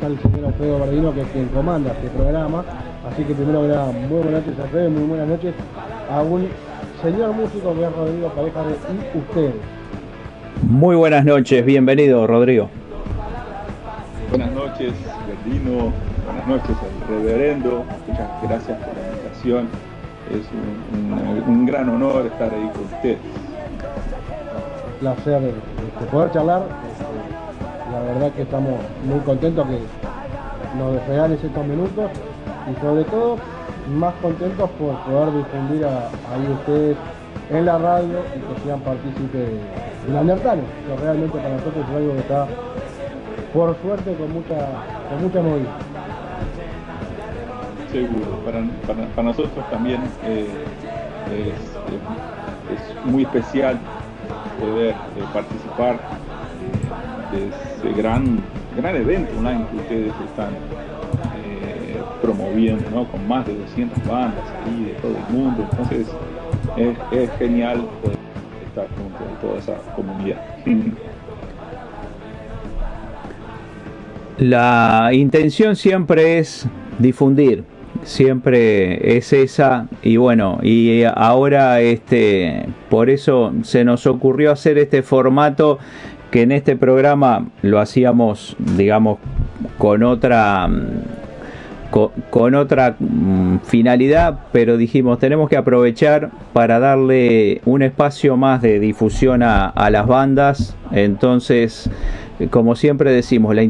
está el señor Alfredo Bardino, que es quien comanda este programa. Así que primero que nada, muy buenas noches Alfredo, muy buenas noches a un señor músico que es Rodrigo Pareja y ustedes. Muy buenas noches, bienvenido Rodrigo. Buenas noches, Bardino. Buenas noches al reverendo. Muchas gracias por la invitación. Es un, un- un gran honor estar ahí con ustedes. placer este, poder charlar. Verdad que estamos muy contentos que nos regales estos minutos y sobre todo más contentos por poder difundir a, ahí ustedes en la radio y que sean partícipes de la Neandertales, que realmente para nosotros es algo que está por suerte con mucha, con mucha movida. Seguro. Para, para- para nosotros también eh, es, es muy especial poder eh, participar de ese gran, gran evento online que ustedes están eh, promoviendo, ¿no? con más de 200 bandas ahí de todo el mundo. Entonces es, es genial poder estar junto a toda esa comunidad. La intención siempre es difundir, siempre es esa y bueno, y ahora este por eso se nos ocurrió hacer este formato que en este programa lo hacíamos digamos con otra mm, co- con otra mm, finalidad, pero dijimos tenemos que aprovechar para darle un espacio más de difusión a, a las bandas. Entonces, como siempre decimos, la,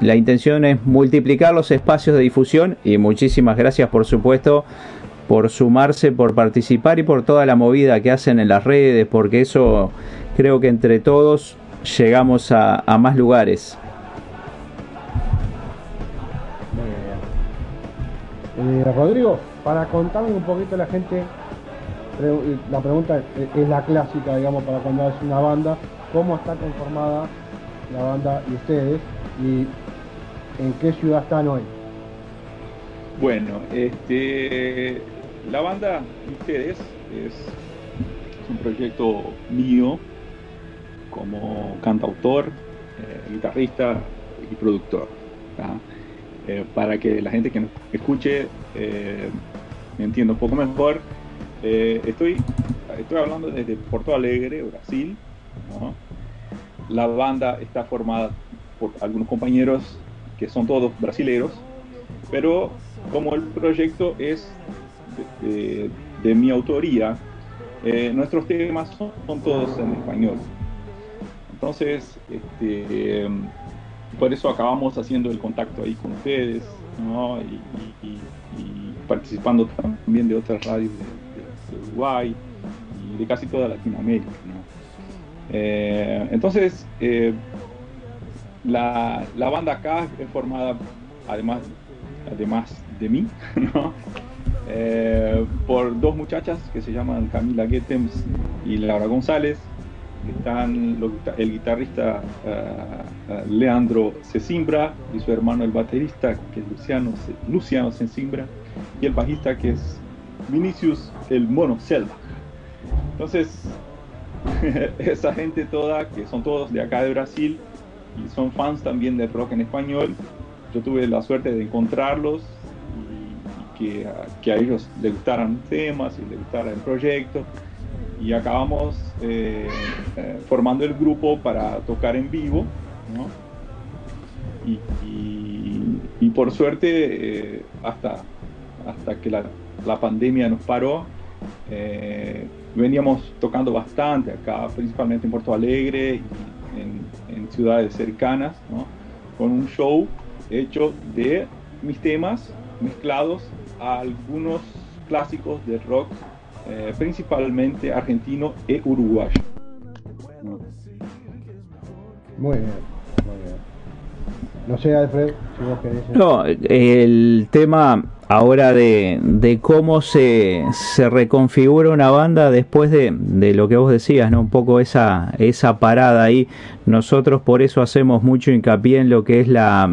la intención es multiplicar los espacios de difusión y muchísimas gracias por supuesto por sumarse, por participar y por toda la movida que hacen en las redes, porque eso creo que entre todos llegamos a, a más lugares. Eh, Rodrigo, para contarme un poquito a la gente, pre- la pregunta es, es la clásica, digamos, para cuando es una banda, ¿cómo está conformada la banda y ustedes? ¿Y en qué ciudad están hoy? Bueno, este, la banda de ustedes es, es un proyecto mío como cantautor, eh, guitarrista y productor. Eh, para que la gente que nos escuche eh, me entienda un poco mejor, estoy, estoy hablando desde Porto Alegre, Brasil. ¿no? La banda está formada por algunos compañeros que son todos brasileros, pero como el proyecto es de, mi autoría, nuestros temas son todos en español. Entonces, este, em, por eso acabamos haciendo el contacto ahí con ustedes, ¿no? y, participando también de otras radios de, Uruguay y de casi toda Latinoamérica. ¿no? Eh, entonces, eh, la, la banda acá es formada, además, además de mí. Eh, por dos muchachas que se llaman Camila Gettems y Laura González, están el guitarrista ah, ah, Leandro Cesimbra y su hermano el baterista que es Luciano, Luciano Cesimbra y el bajista que es Vinicius el Mono Selva. Entonces, esa gente toda, que son todos de acá de Brasil y son fans también del rock en español, yo tuve la suerte de encontrarlos y, que, a, que a ellos les gustaran temas y les gustara el proyecto. Y acabamos eh, eh, formando el grupo para tocar en vivo. Y, por suerte, eh, hasta, hasta que la, pandemia nos paró, veníamos tocando bastante acá, principalmente en Porto Alegre y en, ciudades cercanas, con un show hecho de mis temas mezclados a algunos clásicos del rock, eh, principalmente argentino y uruguayo. Muy bien, muy bien. No sé, Alfred, si vos querés. No, el tema ahora de, de cómo se, se, reconfigura una banda después de, de, lo que vos decías, ¿no? Un poco esa, esa parada ahí. Nosotros por eso hacemos mucho hincapié en lo que es la,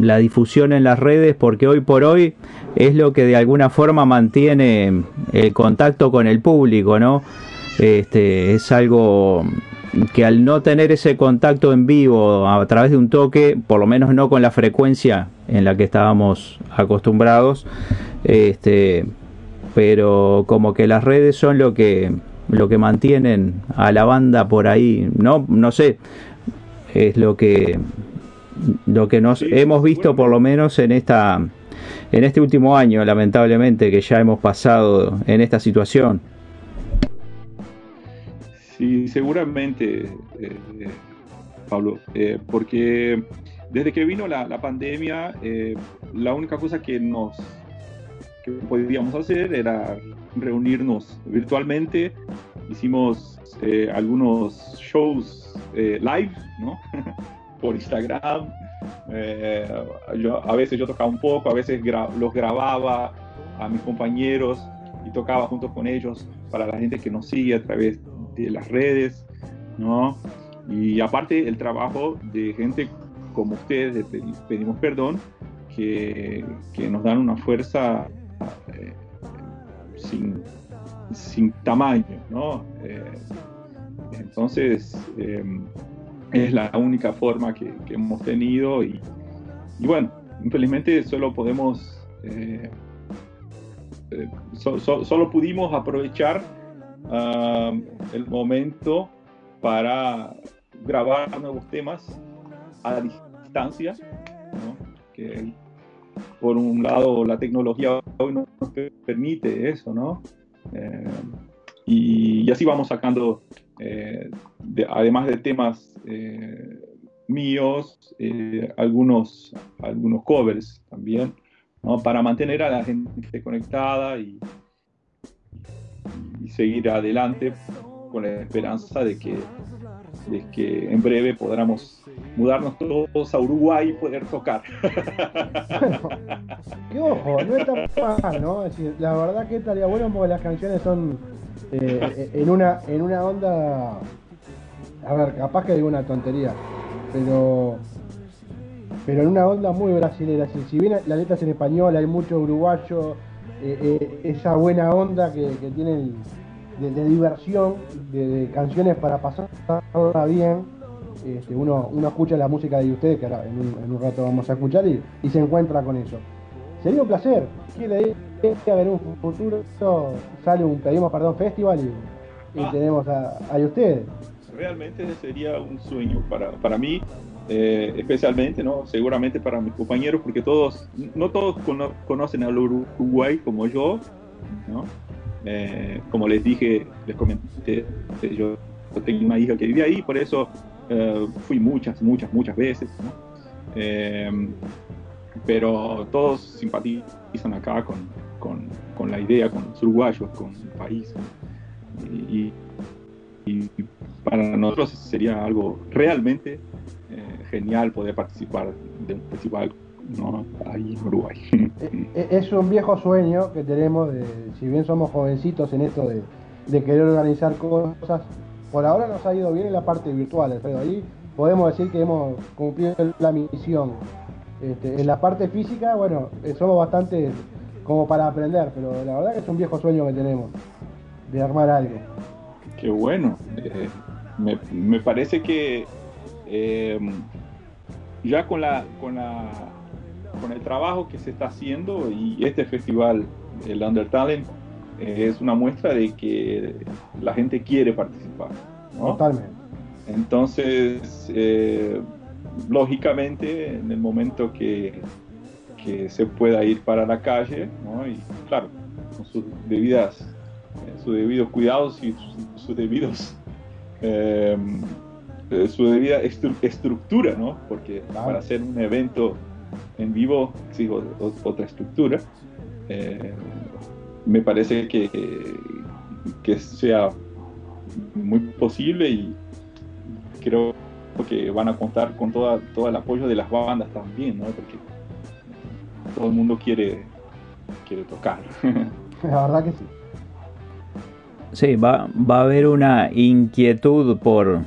la difusión en las redes, porque hoy por hoy es lo que de alguna forma mantiene el contacto con el público, ¿no? Este, es algo que al no tener ese contacto en vivo a través de un toque, por lo menos no con la frecuencia en la que estábamos acostumbrados, este, pero como que las redes son lo que lo que mantienen a la banda por ahí, no no sé, es lo que lo que nos hemos visto por lo menos en esta en este último año, lamentablemente, que ya hemos pasado en esta situación. Sí, seguramente, eh, Pablo, eh, porque desde que vino la, pandemia, eh, la única cosa que nos que podíamos hacer era reunirnos virtualmente. Hicimos algunos shows live, ¿no? Por Instagram. Yo, a veces yo tocaba un poco, a veces gra los grababa a mis compañeros y tocaba junto con ellos para la gente que nos sigue a través de las redes, ¿no? Y aparte el trabajo de gente como ustedes, de Pedimos Perdón, que, que nos dan una fuerza eh, sin, sin, tamaño, ¿no? Eh, entonces, eh, es la única forma que, hemos tenido y, bueno, infelizmente solo podemos, so, so, solo pudimos aprovechar uh, el momento para grabar nuevos temas a distancia, que por un lado la tecnología hoy nos permite eso, ¿no? Eh, y, y, así vamos sacando, eh, de, además de temas eh, míos, eh, algunos, algunos covers también, ¿no? para mantener a la gente conectada y, seguir adelante con la esperanza de que, de que en breve podamos mudarnos todos a Uruguay y poder tocar. qué ojo, no está mal, ¿no? La verdad que estaría bueno porque las canciones son eh, en, una, en una onda. A ver, capaz que digo una tontería, pero. Pero en una onda muy brasilera. Si, bien la letra es en español, hay mucho uruguayo, eh, eh, esa buena onda que, tienen de, diversión, de, canciones para pasarla bien. Este, uno, uno escucha la música de ustedes, que ahora en un, rato vamos a escuchar, y, se encuentra con eso. Sería un placer. Quiere haber un futuro, sale un Pedimos Perdón Festival y, y ah. tenemos a, a ustedes. Realmente sería un sueño para, para mí eh, especialmente, ¿no? seguramente para mis compañeros, porque todos, no todos cono conocen al Uruguay como yo, ¿no? eh, como les dije, les comenté, yo, yo, tengo una hija que vive ahí, por eso eh, fui muchas, muchas, muchas veces, ¿no? Eh, pero todos simpatizan acá con, con, con, la idea, con los uruguayos, con el país, y, para nosotros sería algo realmente genial poder participar de un festival ahí en Uruguay. Es un viejo sueño que tenemos, de, si bien somos jovencitos en esto de, de, querer organizar cosas, por ahora nos ha ido bien en la parte virtual, Alfredo. Ahí podemos decir que hemos cumplido la misión. Este, en la parte física, bueno, eh, somos bastante como para aprender, pero la verdad que es un viejo sueño que tenemos de armar algo. Qué bueno. Eh, me, me, parece que eh, ya con la, con la con el trabajo que se está haciendo y este festival, el Under Talent, eh, es una muestra de que la gente quiere participar. ¿no? Totalmente. Entonces, lógicamente, en el momento que, que, se pueda ir para la calle, ¿no? y claro, con sus debidas, eh, sus debidos cuidados y sus, sus debidos eh, su debida estructura, ¿no? Porque claro. para hacer un evento en vivo exijo otra estructura. Eh, me parece que, que sea muy posible y creo que van a contar con toda, todo el apoyo de las bandas también, ¿no? Porque todo el mundo quiere, quiere tocar. La verdad que sí. Sí, va, va a haber una inquietud por,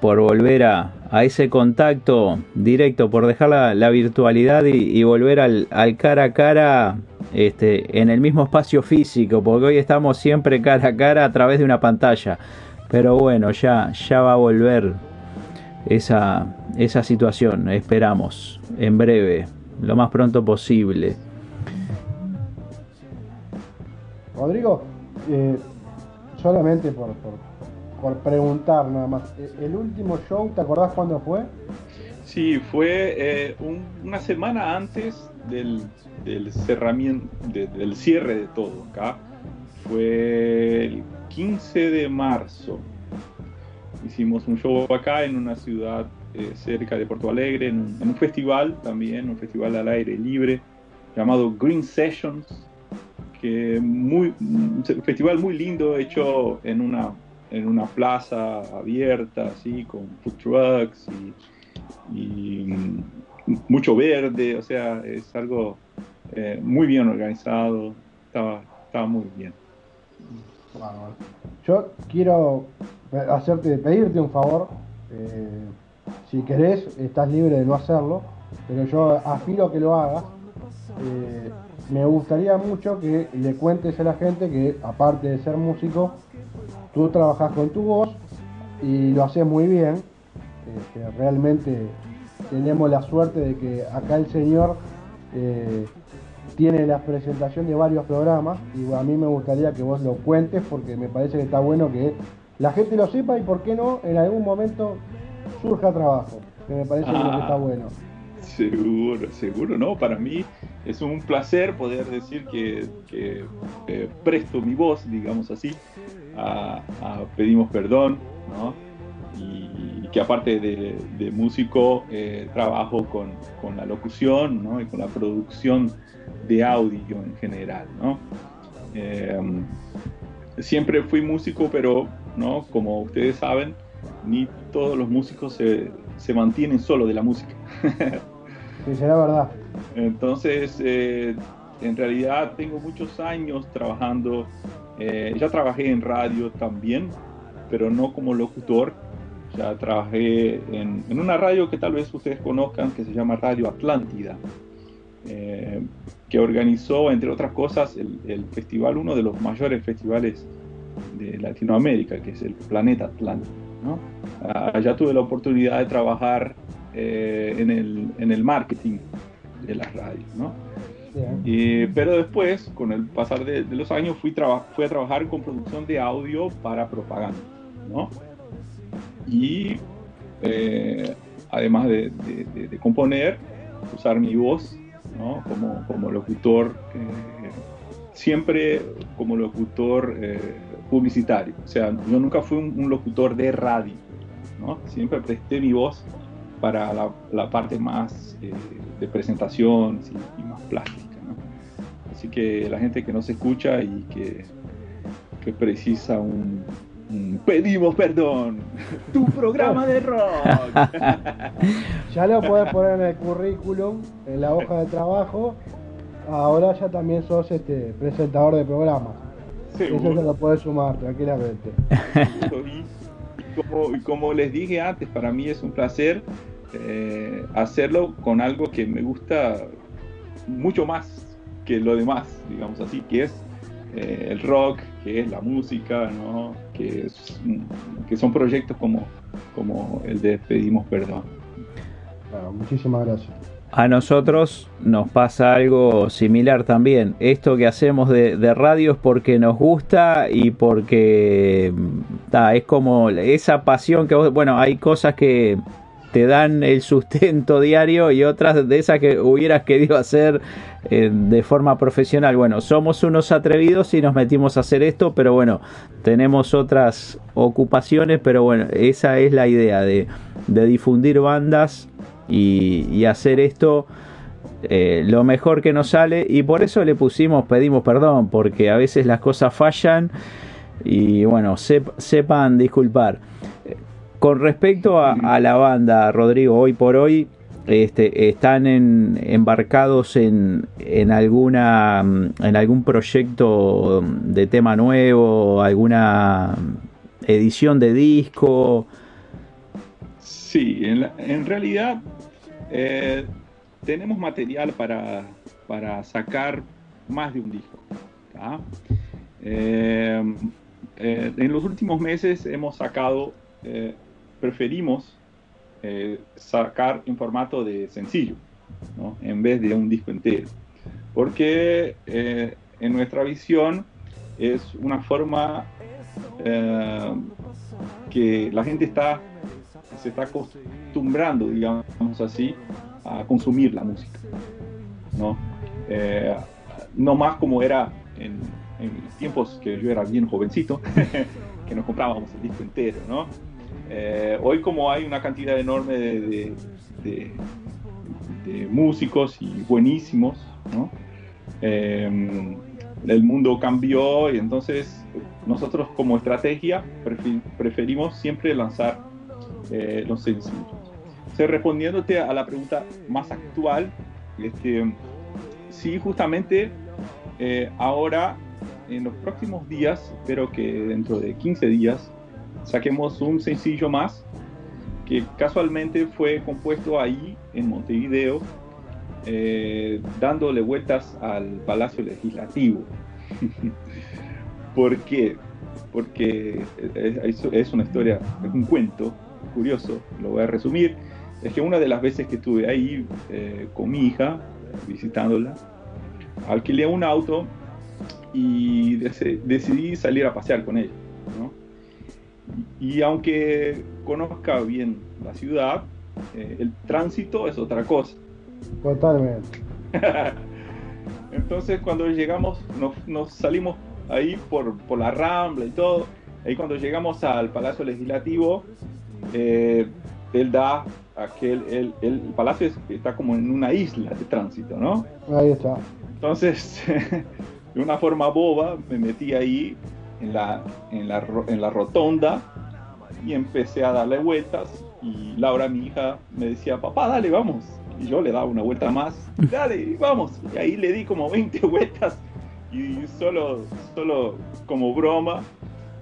por volver a, a ese contacto directo, por dejar la, virtualidad y, volver al, al, cara a cara este, en el mismo espacio físico, porque hoy estamos siempre cara a cara a través de una pantalla. Pero bueno, ya, ya va a volver esa, esa situación, esperamos, en breve, lo más pronto posible. Rodrigo, eh, solamente por, por, preguntar nada más, eh, ¿el último show, te acordás cuándo fue? Sí, fue eh, una semana antes del, del cerramiento, del cierre de todo acá. Fue el 15 de marzo. Hicimos un show acá en una ciudad eh, cerca de Porto Alegre, en un, festival también, un festival al aire libre llamado Green Sessions, que muy, un festival muy lindo hecho en una, en una plaza abierta, así, con food trucks y, mucho verde, o sea, es algo eh, muy bien organizado, estaba, estaba muy bien. Yo quiero hacerte, pedirte un favor. Eh, si querés, estás libre de no hacerlo, pero yo aspiro a que lo hagas. Eh, me gustaría mucho que le cuentes a la gente que, aparte de ser músico, tú trabajas con tu voz y lo haces muy bien. Este, realmente tenemos la suerte de que acá el señor eh, tiene la presentación de varios programas y a mí me gustaría que vos lo cuentes porque me parece que está bueno que la gente lo sepa y por qué no en algún momento surja trabajo, que me parece que está ah, bueno. Seguro, seguro, ¿no? Para mí es un placer poder decir que, eh, presto mi voz, digamos así, a, Pedimos Perdón, ¿no? Y, que aparte de, músico, eh, trabajo con, con, la locución, ¿no? Y con la producción de audio en general, ¿no? Eh, siempre fui músico, pero ¿no? Como ustedes saben, ni todos los músicos se, se mantienen solo de la música. sí, será verdad. Entonces, eh, en realidad tengo muchos años trabajando, eh, ya trabajé en radio también, pero no como locutor. Ya trabajé en, en, una radio que tal vez ustedes conozcan, que se llama Radio Atlántida, eh, que organizó, entre otras cosas, el, el festival, uno de los mayores festivales de Latinoamérica, que es el planeta Atlántico. ¿No? Allá tuve la oportunidad de trabajar eh, en, el, en, el, marketing de las radios. ¿no? pero después, con el pasar de, los años, fui, fui, a trabajar con producción de audio para propaganda. ¿no? Y eh, además de, de, componer, usar mi voz ¿no? como, como locutor, eh, siempre como locutor publicitario. O sea, yo nunca fui un, locutor de radio, ¿no? Siempre presté mi voz para la, parte más eh, de presentación y, más plástica, Así que la gente que no se escucha y que, que precisa un, pedimos perdón, tu programa de rock. ya lo puedes poner en el currículum, en la hoja de trabajo. Ahora ya también sos este presentador de programas. Eso se lo sumar tranquilamente. y como, les dije antes, para mí es un placer eh, hacerlo con algo que me gusta mucho más que lo demás, digamos así, que es eh, el rock, que es la música, ¿no? que, que son proyectos como, como el de Pedimos Perdón. muchísimas gracias a nosotros nos pasa algo similar también. Esto que hacemos de, radio es porque nos gusta y porque es como esa pasión que vos, bueno, hay cosas que te dan el sustento diario y otras de esas que hubieras querido hacer eh, de forma profesional. Bueno, somos unos atrevidos y nos metimos a hacer esto, pero bueno, tenemos otras ocupaciones, pero bueno, esa es la idea de, de difundir bandas y, hacer esto eh, lo mejor que nos sale y por eso le pusimos pedimos perdón, porque a veces las cosas fallan y bueno, sepan disculpar. Con respecto a, la banda, Rodrigo, hoy por hoy este, están embarcados en, en, alguna, en algún proyecto de tema nuevo, alguna edición de disco. Sí, en, realidad eh, tenemos material para, para, sacar más de un disco. Eh, eh, en los últimos meses hemos sacado preferimos eh, sacar en formato de sencillo, en vez de un disco entero. Porque eh, en nuestra visión es una forma eh, que la gente está, se está acostumbrando, digamos así, a consumir la música. No, no más como era en, tiempos que yo era bien jovencito, que nos comprábamos el disco entero, ¿no? Eh, hoy como hay una cantidad enorme de, músicos y buenísimos, eh, el mundo cambió y entonces nosotros como estrategia preferimos siempre lanzar eh, los sencillos. respondiéndote a la pregunta más actual, este, sí, justamente ahora, en los próximos días, espero que dentro de 15 días, saquemos un sencillo más que casualmente fue compuesto ahí en Montevideo, eh, dándole vueltas al Palacio Legislativo. ¿Por qué? Porque es, una historia, es un cuento curioso, lo voy a resumir. Es que una de las veces que estuve ahí eh, con mi hija, visitándola, alquilé un auto y decidí salir a pasear con ella. ¿no? Y aunque conozca bien la ciudad, eh, el tránsito es otra cosa. Totalmente. Entonces cuando llegamos, nos, salimos ahí por, la Rambla y todo, ahí cuando llegamos al Palacio Legislativo, eh, él da aquel, el, el palacio está como en una isla de tránsito, ¿no? Ahí está. Entonces, de una forma boba, me metí ahí en la, en la, en la rotonda y empecé a darle vueltas y Laura, mi hija, me decía, papá, dale, vamos. Y yo le daba una vuelta más, dale, vamos. Y ahí le di como 20 vueltas y solo, solo como broma.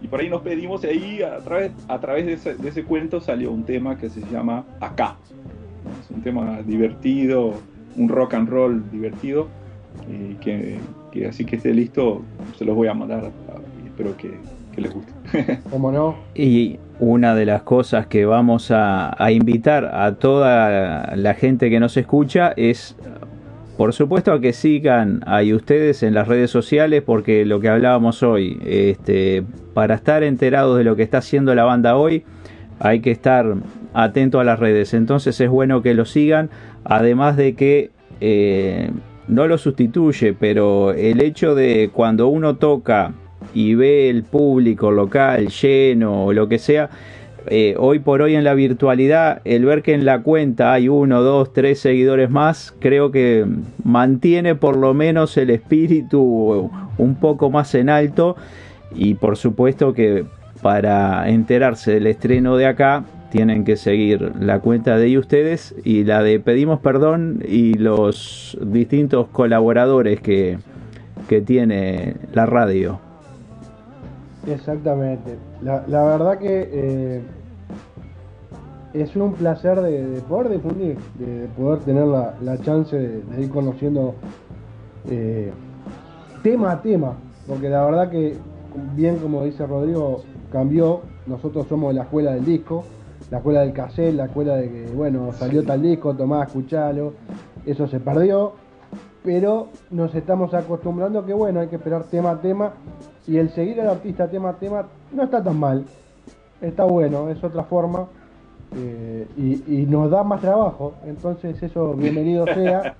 Y por ahí nos pedimos y ahí a través, a través de, ese, de ese cuento salió un tema que se llama Acá. Es un tema divertido, un rock and roll divertido. Y que, que así que esté listo, se los voy a mandar espero que, les guste. ¿Cómo no? Y una de las cosas que vamos a, invitar a toda la gente que nos escucha es, por supuesto, que sigan ahí ustedes en las redes sociales, porque lo que hablábamos hoy, este, para estar enterados de lo que está haciendo la banda hoy, hay que estar atento a las redes. Entonces es bueno que lo sigan, además de que eh, no lo sustituye, pero el hecho de cuando uno toca y ve el público local lleno o lo que sea, eh, hoy por hoy en la virtualidad, el ver que en la cuenta hay uno, dos, tres seguidores más, creo que mantiene por lo menos el espíritu un poco más en alto y por supuesto que para enterarse del estreno de acá tienen que seguir la cuenta de ustedes y la de Pedimos Perdón y los distintos colaboradores que, que tiene la radio. Exactamente. La, verdad que eh, es un placer de, poder difundir, de, poder tener la, chance de, ir conociendo eh, tema a tema, porque la verdad que, bien como dice Rodrigo, cambió. Nosotros somos la escuela del disco, la escuela del cassette, la escuela de que, bueno, salió tal disco, tomá, escuchalo. Eso se perdió, pero nos estamos acostumbrando que, bueno, hay que esperar tema a tema y el seguir al artista tema a tema no está tan mal. Está bueno, es otra forma. Eh, y, nos da más trabajo. Entonces eso bienvenido sea.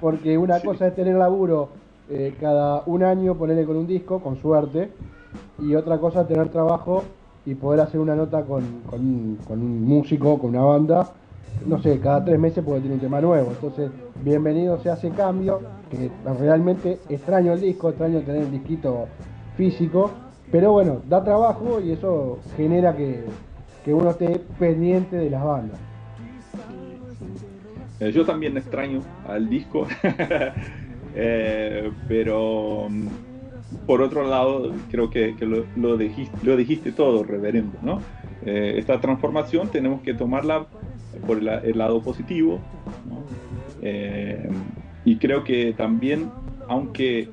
Porque una cosa es tener laburo eh, cada un año, ponerle con un disco, con suerte. Y otra cosa es tener trabajo y poder hacer una nota con, con, un músico, con una banda. No sé, cada tres meses puede tener un tema nuevo. Entonces, bienvenido sea ese cambio, que realmente extraño el disco, extraño tener el disquito físico, pero bueno, da trabajo y eso genera que, uno esté pendiente de las bandas. Eh, yo también extraño al disco, eh, pero mm, por otro lado, creo que, lo, dijiste, lo, dijiste, todo, reverendo, ¿no? Eh, esta transformación tenemos que tomarla por el, lado positivo, y creo que también, aunque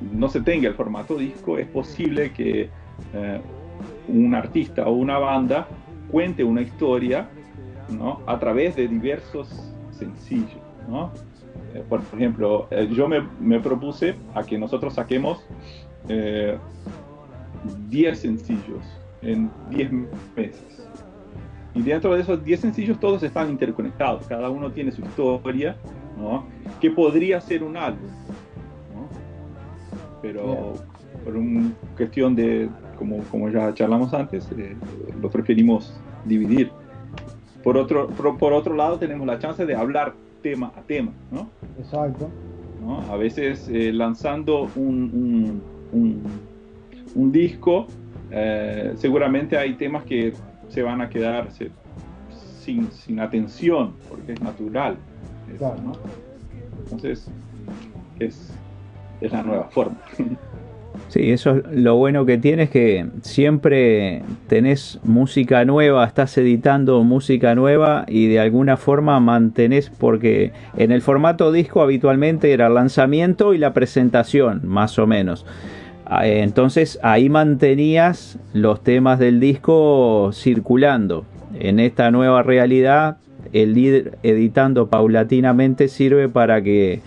no se tenga el formato disco, es posible que eh, un artista o una banda cuente una historia a través de diversos sencillos. Eh, por ejemplo, eh, yo me, propuse a que nosotros saquemos 10 sencillos en 10 meses. Y dentro de esos 10 sencillos todos están interconectados, cada uno tiene su historia, que podría ser un álbum pero por una cuestión de, como, como ya charlamos antes, eh, lo preferimos dividir. Por otro, por, otro lado, tenemos la chance de hablar tema a tema, ¿no? Exacto. A veces eh, lanzando un, un, un, disco, eh, seguramente hay temas que se van a quedar sin, sin atención, porque es natural. Entonces, es, es la nueva forma. Sí, eso es lo bueno que tienes que siempre tenés música nueva, estás editando música nueva y de alguna forma mantenés, porque en el formato disco habitualmente era el lanzamiento y la presentación, más o menos. Ah, entonces ahí mantenías los temas del disco circulando. En esta nueva realidad, el ir editando paulatinamente sirve para que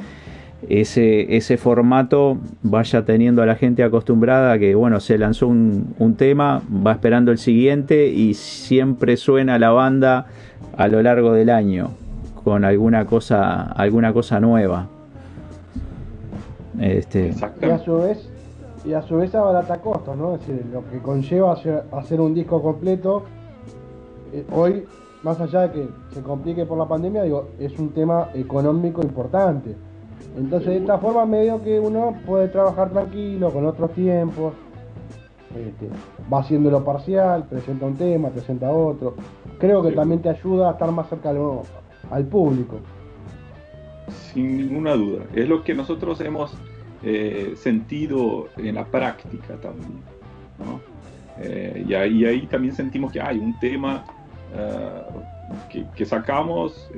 ese, ese formato vaya teniendo a la gente acostumbrada que, bueno, se lanzó un, un, tema, va esperando el siguiente y siempre suena la banda a lo largo del año con alguna cosa, alguna cosa nueva. Este... Y a su vez, y a su vez abarata costos, ¿no? Es decir, lo que conlleva hacer, un disco completo, eh, hoy, más allá de que se complique por la pandemia, digo, es un tema económico importante entonces de esta forma medio que uno puede trabajar tranquilo, con otros tiempos, este, va haciéndolo parcial, presenta un tema, presenta otro. Creo que también te ayuda a estar más cerca al, público. Sin ninguna duda. Es lo que nosotros hemos eh, sentido en la práctica también. Eh, y, ahí, también sentimos que hay un tema eh, que, sacamos,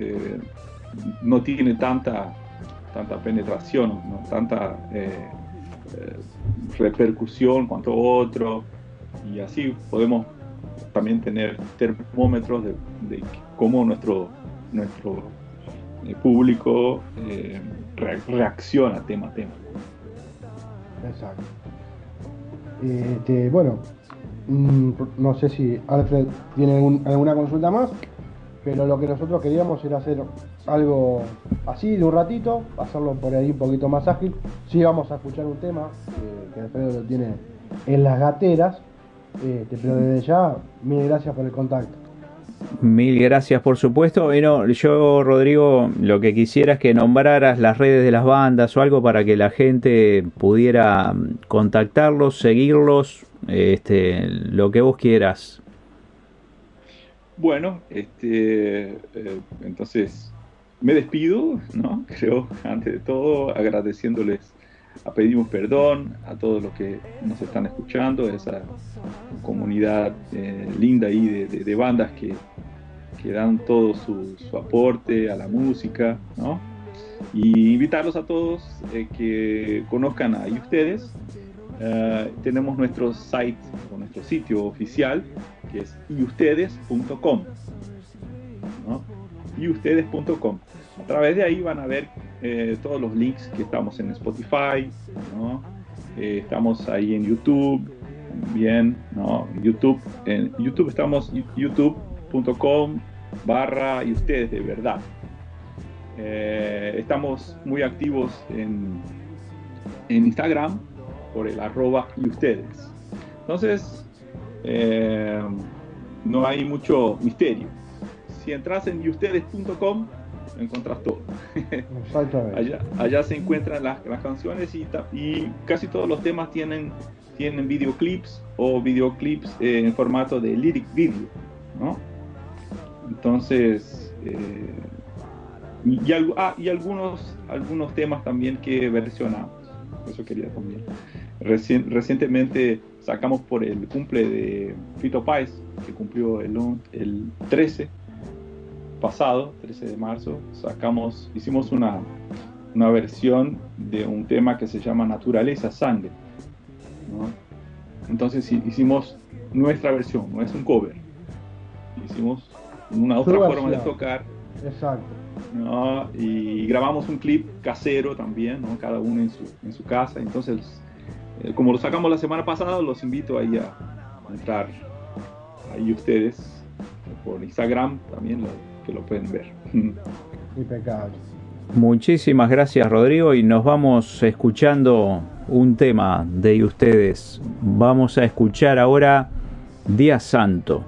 no tiene tanta tanta penetración, tanta eh, eh, repercusión cuanto otro, y así podemos también tener termómetros de, cómo nuestro, nuestro eh, público reacciona tema a tema. Exacto. Este, bueno, mm, no sé si Alfred tiene alguna consulta más, pero lo que nosotros queríamos era hacer algo así de un ratito, hacerlo por ahí un poquito más ágil. Sí vamos a escuchar un tema eh, que Alfredo lo tiene en las gateras, este, pero desde ya, mil gracias por el contacto. Mil gracias, por supuesto. Bueno, yo, Rodrigo, lo que quisiera es que nombraras las redes de las bandas o algo para que la gente pudiera mm, contactarlos, seguirlos, este, lo que vos quieras. Bueno, este, eh, entonces me despido, ¿no? Creo, antes de todo, agradeciéndoles, pedimos perdón a todos los que nos están escuchando, esa comunidad eh, linda ahí de, bandas que, que, dan todo su, aporte a la música, ¿no? Y invitarlos a todos eh, que conozcan a ustedes. Eh, tenemos nuestro site o nuestro sitio oficial que es iustedes.com. ¿no? iustedes.com. A través de ahí van a ver eh, todos los links que estamos en Spotify, eh, estamos ahí en YouTube, bien, ¿no? YouTube, en YouTube estamos youtube.com barra y ustedes de verdad. Eh, estamos muy activos en, en, Instagram por el arroba y ustedes. Entonces, no hay mucho misterio si entras en ustedes.com, encontrás todo. Exactamente. allá, allá se encuentran las, las canciones y, casi todos los temas tienen, tienen videoclips o videoclips eh, en formato de lyric video, ¿no? Entonces, eh, y, ah, y algunos, algunos temas también que versionamos. Eso quería también. Recien- recientemente sacamos por el cumple de Fito Páez, que cumplió el, el 13 pasado, 13 de marzo, sacamos, hicimos una, una versión de un tema que se llama Naturaleza Sangre. ¿no? Entonces hi- hicimos nuestra versión, no es un cover. Hicimos una otra forma de tocar Exacto. ¿no? y grabamos un clip casero también, ¿no? cada uno en su, en su casa. Entonces, eh, como lo sacamos la semana pasada, los invito ahí a, a entrar ahí ustedes por Instagram también lo, que lo pueden ver. Impecable. Muchísimas gracias Rodrigo y nos vamos escuchando un tema de ustedes. Vamos a escuchar ahora Día Santo.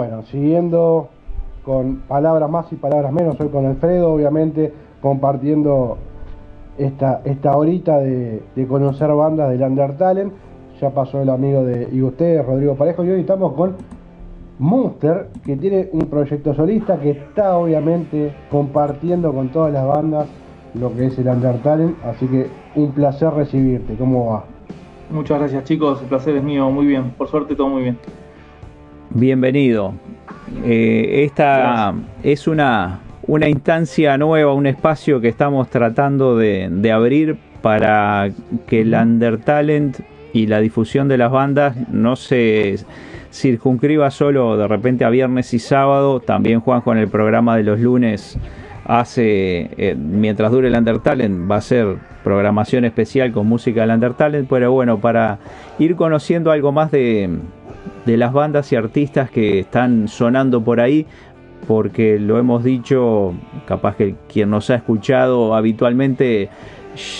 Bueno, siguiendo con palabras más y palabras menos, soy con Alfredo, obviamente, compartiendo esta, esta horita de, conocer bandas del Undertale. Ya pasó el amigo de y ustedes, Rodrigo Parejo, y hoy estamos con Monster, que tiene un proyecto solista que está obviamente compartiendo con todas las bandas lo que es el Undertale, así que un placer recibirte, ¿cómo va? Muchas gracias chicos, el placer es mío, muy bien, por suerte todo muy bien. Bienvenido. Eh, esta es una, una instancia nueva, un espacio que estamos tratando de, de abrir para que el Undertalent y la difusión de las bandas no se circunscriba solo de repente a viernes y sábado. También Juanjo en el programa de los lunes hace, eh, mientras dure el Undertalent, va a ser programación especial con música del Undertalent. Pero bueno, para ir conociendo algo más de, de las bandas y artistas que están sonando por ahí, porque lo hemos dicho, capaz que quien nos ha escuchado habitualmente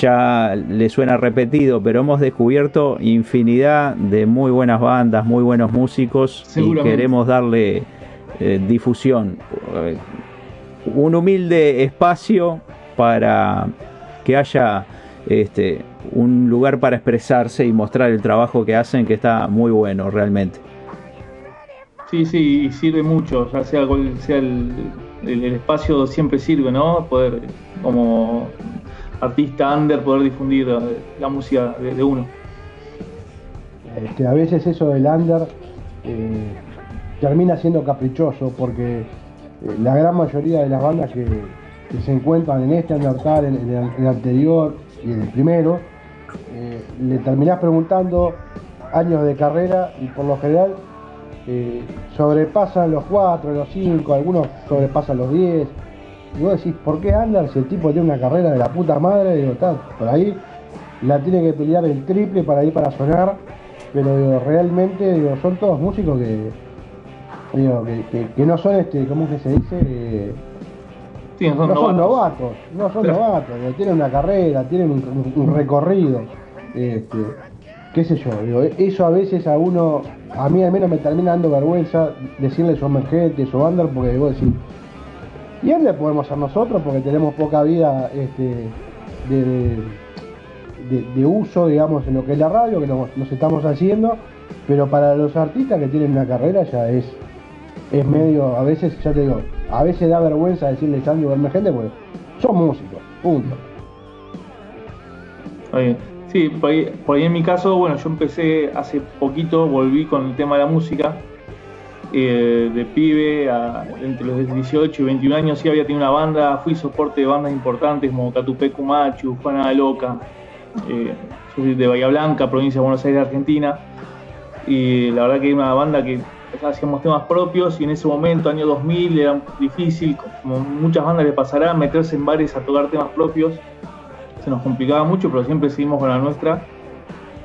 ya le suena repetido, pero hemos descubierto infinidad de muy buenas bandas, muy buenos músicos y queremos darle eh, difusión. Eh, un humilde espacio para que haya este, un lugar para expresarse y mostrar el trabajo que hacen, que está muy bueno realmente. Sí, sí, sirve mucho, ya sea, sea el, espacio siempre sirve, ¿no? Poder como artista under poder difundir la, música de, uno. Este, a veces eso del under eh, termina siendo caprichoso porque eh, la gran mayoría de las bandas que, se encuentran en este Undertale, en, el, anterior y en el primero, eh, le terminás preguntando años de carrera y por lo general sobrepasan los 4, los 5, algunos sobrepasan los 10 y vos decís, ¿por qué anda si el tipo tiene una carrera de la puta madre? Digo, está, por ahí la tiene que pelear el triple para ir para sonar, pero realmente digo, son todos músicos que, digo, que, no son este, ¿cómo que se dice? no son novatos, no son novatos, tienen una carrera, tienen un, recorrido, este, qué sé yo, eso a veces a uno, a mí al menos me termina dando vergüenza decirle su emergente, su under, porque digo decir, y le podemos ser nosotros porque tenemos poca vida este, de, uso, digamos, en lo que es la radio, que nos, estamos haciendo, pero para los artistas que tienen una carrera ya es, es medio, a veces, ya te digo, a veces da vergüenza decirle Sandy o gente porque son músicos, punto. Sí, por ahí, en mi caso, bueno, yo empecé hace poquito, volví con el tema de la música eh, de pibe, entre los 18 y 21 años sí había tenido una banda, fui soporte de bandas importantes como Catupecu Machu, Juana Loca, eh, soy de Bahía Blanca, provincia de Buenos Aires, Argentina, y la verdad que era una banda que hacíamos temas propios y en ese momento, año 2000, era difícil, como muchas bandas les pasará, meterse en bares a tocar temas propios, se nos complicaba mucho, pero siempre seguimos con la nuestra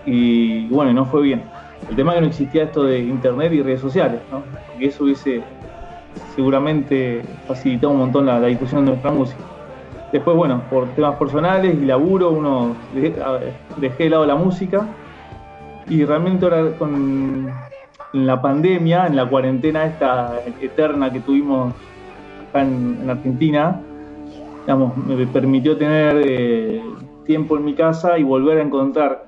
y bueno, no fue bien el tema es que no existía esto de internet y redes sociales, ¿no? Porque eso hubiese seguramente facilitado un montón la, difusión de nuestra música. Después, bueno, por temas personales y laburo, uno dejé de lado la música y realmente ahora con la pandemia, en la cuarentena esta eterna que tuvimos acá en, Argentina, digamos, me permitió tener eh, tiempo en mi casa y volver a encontrar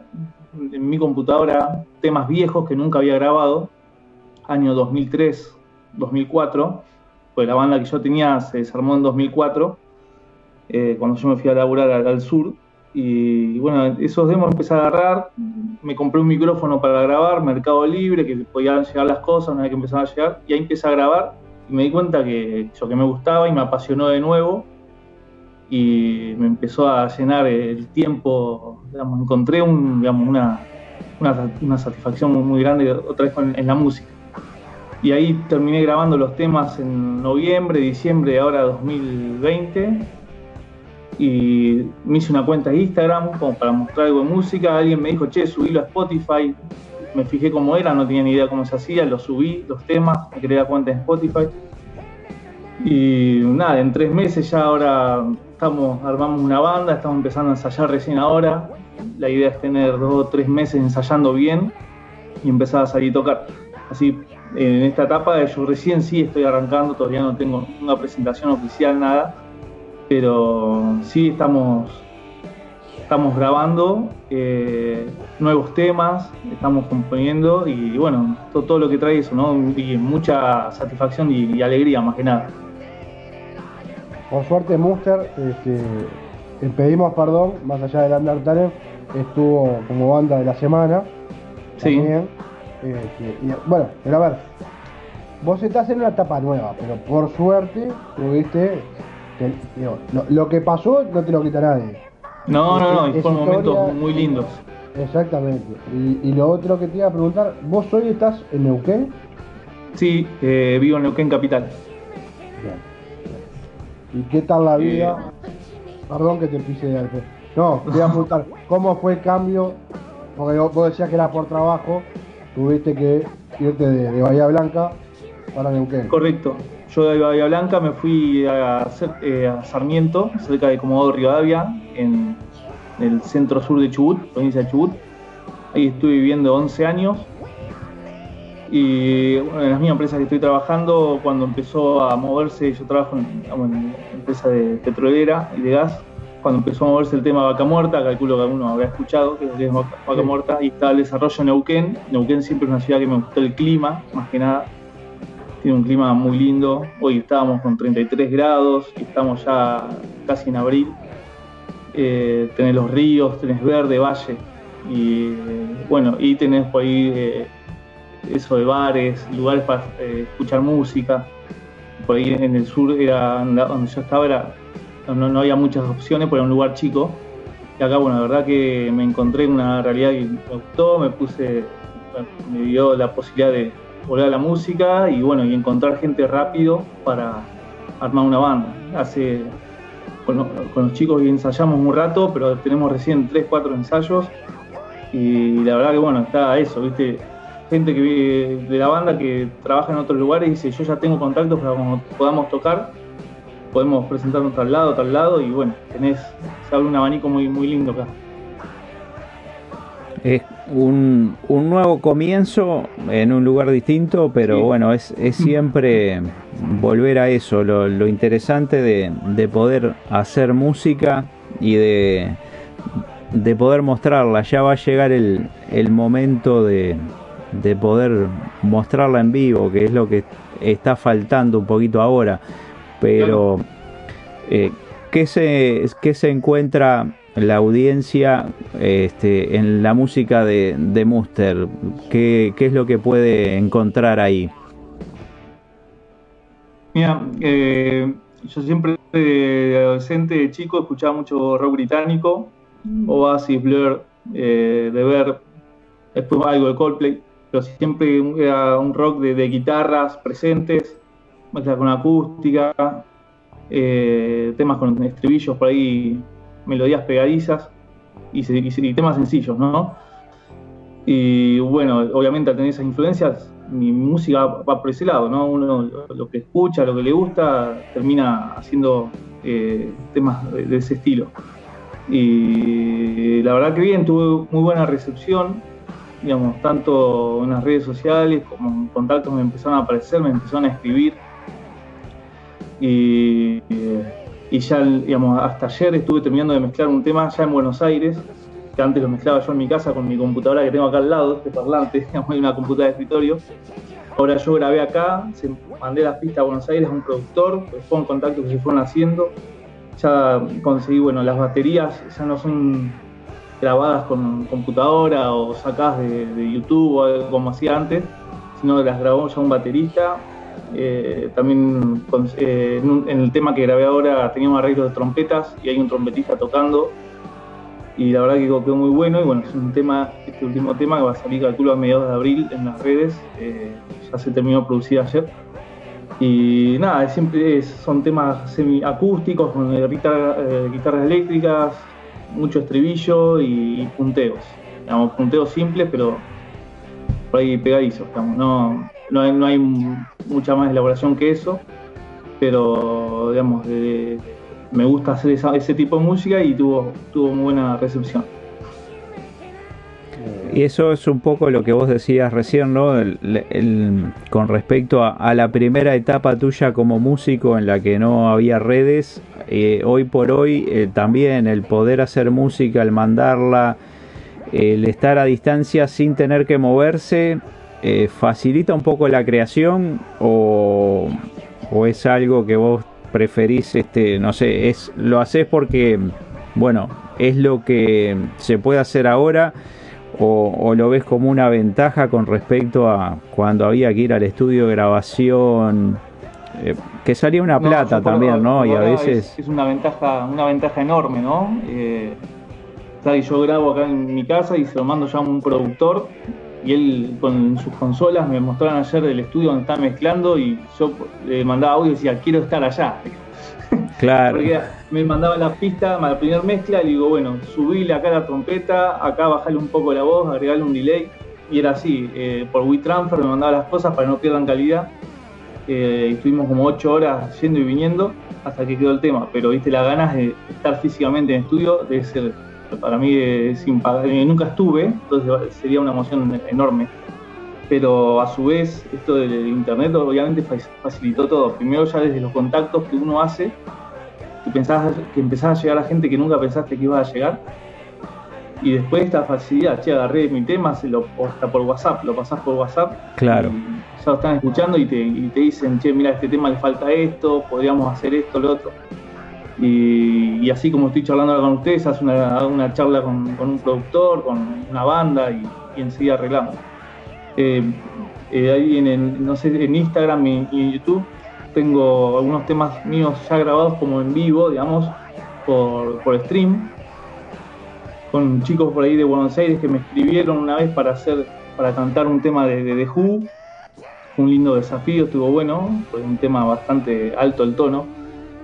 en mi computadora temas viejos que nunca había grabado, año 2003, 2004, pues la banda que yo tenía se desarmó en 2004, eh, cuando yo me fui a laburar al, sur. Y, bueno, esos demos empecé a agarrar, me compré un micrófono para grabar, Mercado Libre, que podían llegar las cosas una vez que empezaban a llegar, y ahí empecé a grabar y me di cuenta que eso que me gustaba y me apasionó de nuevo y me empezó a llenar el tiempo, digamos, encontré una, una, satisfacción muy, grande otra vez en la música. Y ahí terminé grabando los temas en noviembre, diciembre ahora 2020 y me hice una cuenta de Instagram como para mostrar algo de música. Alguien me dijo, che, subílo a Spotify. Me fijé cómo era, no tenía ni idea cómo se hacía, lo subí, los temas, me creé la cuenta en Spotify. Y nada, en tres meses ya ahora estamos, armamos una banda, estamos empezando a ensayar recién ahora. La idea es tener dos o tres meses ensayando bien y empezar a salir a tocar. Así en esta etapa yo recién sí estoy arrancando, todavía no tengo una presentación oficial, nada, pero sí estamos, estamos grabando eh, nuevos temas, estamos componiendo y bueno, todo, lo que trae eso, ¿no? Y mucha satisfacción y, alegría más que nada. Por suerte, Muster, este, pedimos perdón, más allá del Undertale, estuvo como banda de la semana. Sí. También. Este, bueno, pero a ver, vos estás en una etapa nueva, pero por suerte tuviste. lo, que pasó no te lo quita nadie. No, no, no, fueron momentos muy lindos. Exactamente. Y, lo otro que te iba a preguntar, ¿vos hoy estás en Neuquén? Sí, eh, vivo en Neuquén Capital. ¿Y qué tal la vida? Perdón que te pise de No, te iba a preguntar, ¿cómo fue el cambio? Porque vos decías que era por trabajo, tuviste que irte de, Bahía Blanca para Neuquén. Correcto. Yo de Bahía Blanca me fui a, eh, a Sarmiento, cerca de Comodoro Rivadavia, en, el centro sur de Chubut, provincia de Chubut. Ahí estuve viviendo 11 años. Y bueno, en la misma empresa que estoy trabajando, cuando empezó a moverse, yo trabajo en, una empresa de petrolera y de gas, cuando empezó a moverse el tema de vaca muerta, calculo que alguno habrá escuchado, que es vaca, muerta, y está el desarrollo en Neuquén. Neuquén siempre es una ciudad que me gustó el clima, más que nada. Tiene un clima muy lindo. Hoy estábamos con 33 grados y estamos ya casi en abril. Eh, tenés los ríos, tenés verde, valle. Y bueno, y tenés por ahí eh, eso de bares, lugares para eh, escuchar música. Por ahí en el sur era donde yo estaba era no, había muchas opciones, porque era un lugar chico. Y acá, bueno, la verdad que me encontré una realidad que me gustó, me puse, me dio la posibilidad de volver a la música y bueno, y encontrar gente rápido para armar una banda. Hace, con, los chicos ensayamos un rato, pero tenemos recién 3, 4 ensayos y la verdad que bueno, está eso, viste, gente que de la banda que trabaja en otros lugares y dice yo ya tengo contactos para que podamos tocar podemos presentarnos tal lado, tal lado, y bueno, tenés, se abre un abanico muy, muy lindo acá. Es un, un nuevo comienzo en un lugar distinto, pero bueno, es, es, siempre volver a eso, lo, interesante de, de, poder hacer música y de, de poder mostrarla. Ya va a llegar el, el momento de, de poder mostrarla en vivo, que es lo que está faltando un poquito ahora pero eh, ¿qué, se, ¿qué se encuentra la audiencia este, en la música de, de Muster? ¿Qué, ¿Qué, es lo que puede encontrar ahí? Mira, eh, yo siempre de adolescente, de chico, escuchaba mucho rock británico, Oasis, Blur, eh, de ver, después algo de Coldplay, pero siempre era un rock de, de guitarras presentes, con acústica, eh, temas con estribillos por ahí, melodías pegadizas y, temas sencillos, ¿no? Y bueno, obviamente al tener esas influencias, mi música va por ese lado, ¿no? Uno lo que escucha, lo que le gusta, termina haciendo eh, temas de, ese estilo. Y la verdad que bien, tuve muy buena recepción, digamos, tanto en las redes sociales como en contactos me empezaron a aparecer, me empezaron a escribir y, ya, digamos, hasta ayer estuve terminando de mezclar un tema ya en Buenos Aires, que antes lo mezclaba yo en mi casa con mi computadora que tengo acá al lado, este parlante, digamos, hay una computadora de escritorio. Ahora yo grabé acá, mandé las pistas a Buenos Aires a un productor, después en contacto que se fueron haciendo. Ya conseguí, bueno, las baterías ya no son grabadas con computadora o sacadas de, YouTube o algo como hacía antes, sino que las grabó ya un baterista eh, también eh, en, el tema que grabé ahora teníamos arreglos de trompetas y hay un trompetista tocando. Y la verdad que quedó muy bueno. Y bueno, es un tema, este último tema que va a salir, calculo, a mediados de abril en las redes. Eh, ya se terminó de producir ayer. Y nada, siempre son temas semiacústicos con guitarras eléctricas, mucho estribillo y, punteos. Digamos, punteos simples, pero por ahí pegadizos, digamos, no, no hay, no hay mucha más elaboración que eso, pero digamos, me gusta hacer ese tipo de música y tuvo, tuvo muy buena recepción. Y eso es un poco lo que vos decías recién, ¿no? con respecto a, la primera etapa tuya como músico en la que no había redes, eh, hoy por hoy eh, también el poder hacer música, el mandarla, el estar a distancia sin tener que moverse, eh, facilita un poco la creación o, o, es algo que vos preferís, este, no sé, es lo haces porque, bueno, es lo que se puede hacer ahora o, lo ves como una ventaja con respecto a cuando había que ir al estudio de grabación, eh, que salía una plata también, ¿no? Y a veces... Es, una ventaja una ventaja enorme, ¿no? Eh, yo grabo acá en mi casa y se lo mando ya a un productor y él con sus consolas me mostraron ayer el estudio donde está mezclando y yo le mandaba audio y decía, quiero estar allá. Claro. Porque me mandaba la pista, la primera mezcla, y digo, bueno, subíle acá la trompeta, acá bajarle un poco la voz, agregarle un delay, y era así, eh, por WeTransfer me mandaba las cosas para no pierdan calidad. Eh, estuvimos como 8 horas yendo y viniendo hasta que quedó el tema, pero viste, las ganas de estar físicamente en estudio debe ser, para mí es impagable. Nunca estuve, entonces sería una emoción enorme pero a su vez esto del internet obviamente facilitó todo. Primero ya desde los contactos que uno hace que pensabas que empezás a llegar a gente que nunca pensaste que iba a llegar. Y después esta facilidad, che, agarré mi tema, se lo, hasta por WhatsApp, lo pasás por WhatsApp. Claro. ya lo están escuchando y te, dicen, che, mira, este tema le falta esto, podríamos hacer esto, lo otro. Y, así como estoy charlando ahora con ustedes, hace una, una charla con, un productor, con una banda y, enseguida arreglamos. Eh, eh, ahí en, Instagram y en YouTube tengo algunos temas míos ya grabados como en vivo, digamos, por, stream, con chicos por ahí de Buenos Aires que me escribieron una vez para hacer, para cantar un tema de, de The Who. un lindo desafío, estuvo bueno, fue un tema bastante alto el tono.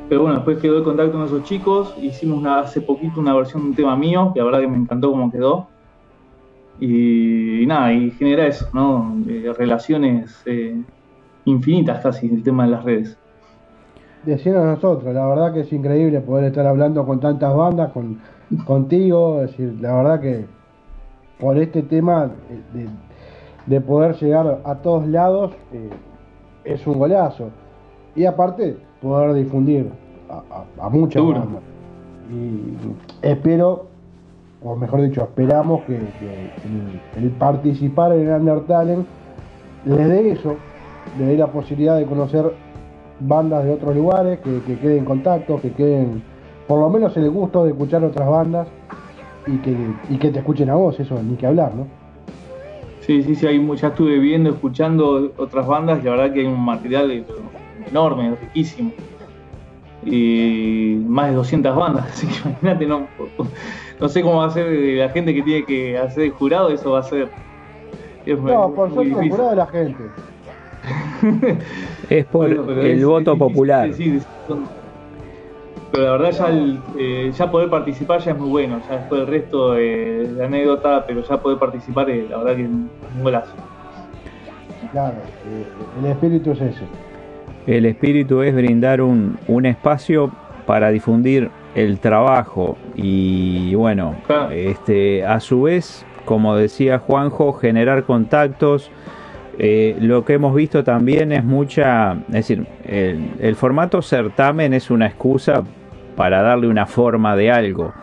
Pero bueno, después quedó el contacto con esos chicos, hicimos hace poquito una versión de un tema mío, que la verdad que me encantó cómo quedó. Y, nada, y genera eso, ¿no? Eh, relaciones eh, infinitas casi el tema de las redes. Decían a nosotros, la verdad que es increíble poder estar hablando con tantas bandas, con contigo, es decir, la verdad que por este tema de, poder llegar a todos lados eh, es un golazo. Y aparte, poder difundir a, muchas bandas. Y espero, o mejor dicho, esperamos que, el, participar en el Undertale les dé eso, le dé la posibilidad de conocer bandas de otros lugares, que, que queden en contacto, que queden por lo menos el gusto de escuchar otras bandas y que, y que te escuchen a vos, eso ni que hablar, ¿no? Sí, sí, sí, ya estuve viendo, escuchando otras bandas la verdad que hay un material enorme, riquísimo. Y más de 200 bandas, así que imagínate, no, no sé cómo va a ser la gente que tiene que hacer el jurado, eso va a ser... no, por suerte el jurado de la gente es por el voto popular. pero la verdad ya, eh, ya poder participar ya es muy bueno, ya después el resto de, anécdota, pero ya poder participar eh, la verdad que es un golazo. Claro, eh, el espíritu es ese. El espíritu es brindar un, un espacio para difundir el trabajo y bueno, este, a su vez, como decía Juanjo, generar contactos, eh, lo que hemos visto también es mucha, es decir, el, formato certamen es una excusa para darle una forma de algo,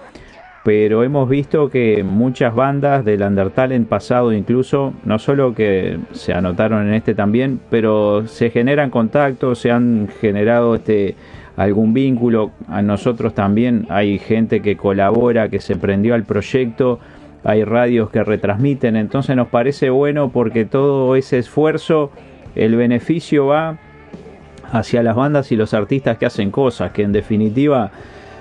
pero hemos visto que muchas bandas del Undertalent pasado incluso, no solo que se anotaron en este también, pero se generan contactos, se han generado este algún vínculo, a nosotros también hay gente que colabora, que se prendió al proyecto, hay radios que retransmiten, entonces nos parece bueno porque todo ese esfuerzo, el beneficio va hacia las bandas y los artistas que hacen cosas, que en definitiva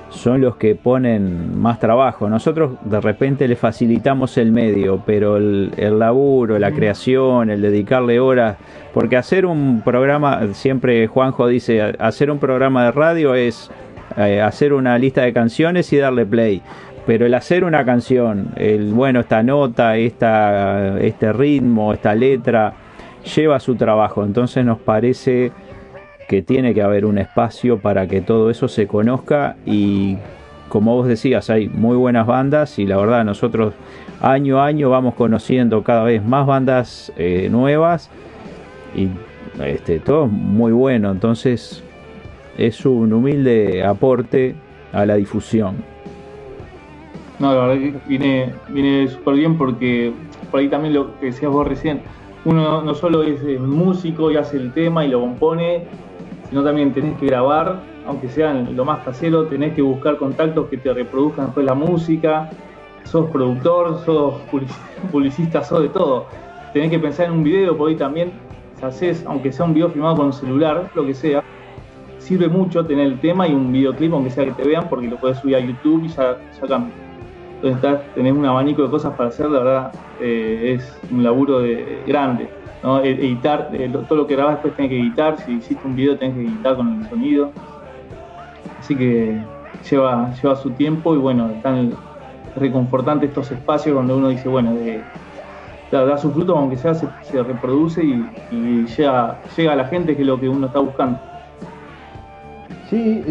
son los que ponen más trabajo. Nosotros de repente le facilitamos el medio, pero el, laburo, la creación, el dedicarle horas, porque hacer un programa, siempre Juanjo dice, hacer un programa de radio es eh, hacer una lista de canciones y darle play pero el hacer una canción, el bueno, esta nota, esta, este ritmo, esta letra, lleva su trabajo. Entonces nos parece que tiene que haber un espacio para que todo eso se conozca y como vos decías, hay muy buenas bandas y la verdad nosotros año a año vamos conociendo cada vez más bandas eh, nuevas y este, todo muy bueno, entonces es un humilde aporte a la difusión. No, la verdad que viene, viene súper bien porque por ahí también lo que decías vos recién, uno no solo es músico y hace el tema y lo compone, sino también tenés que grabar, aunque sea lo más casero, tenés que buscar contactos que te reproduzcan después la música, sos productor, sos publicista, sos de todo. Tenés que pensar en un video, por ahí también, si haces, aunque sea un video filmado con un celular, lo que sea, sirve mucho tener el tema y un videoclip, aunque sea que te vean, porque lo puedes subir a YouTube y ya, ya Entonces tenés un abanico de cosas para hacer, la verdad eh, es un laburo de, grande. ¿No? E, editar, eh, todo lo que grabas después tenés que editar, si hiciste un video tenés que editar con el sonido. Así que lleva, lleva su tiempo y bueno, están reconfortantes estos espacios donde uno dice, bueno, de, da, su fruto, aunque sea se, reproduce y, llega, llega a la gente que es lo que uno está buscando. Sí,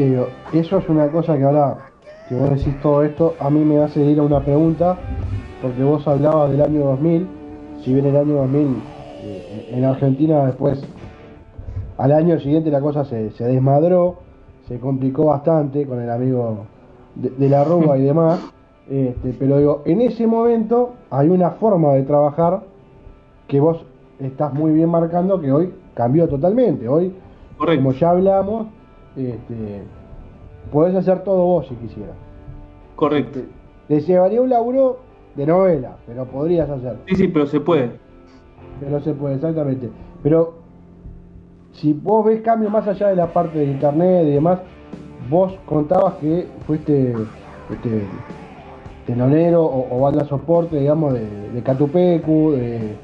eso es una cosa que ahora que vos decís todo esto, a mí me hace ir a una pregunta, porque vos hablabas del año 2000, si bien el año 2000 eh, en Argentina después, al año siguiente la cosa se, desmadró, se complicó bastante con el amigo de, la roba y demás, este, pero digo, en ese momento hay una forma de trabajar que vos estás muy bien marcando que hoy cambió totalmente, hoy, como ya hablamos, este, podés hacer todo vos si quisieras. Correcto. Te llevaría un laburo de novela, pero podrías hacer. Sí, sí, pero se puede. Pero se puede, exactamente. Pero si vos ves cambios más allá de la parte de internet y demás, vos contabas que fuiste este, telonero o, banda soporte, digamos, de, de Catupecu, de,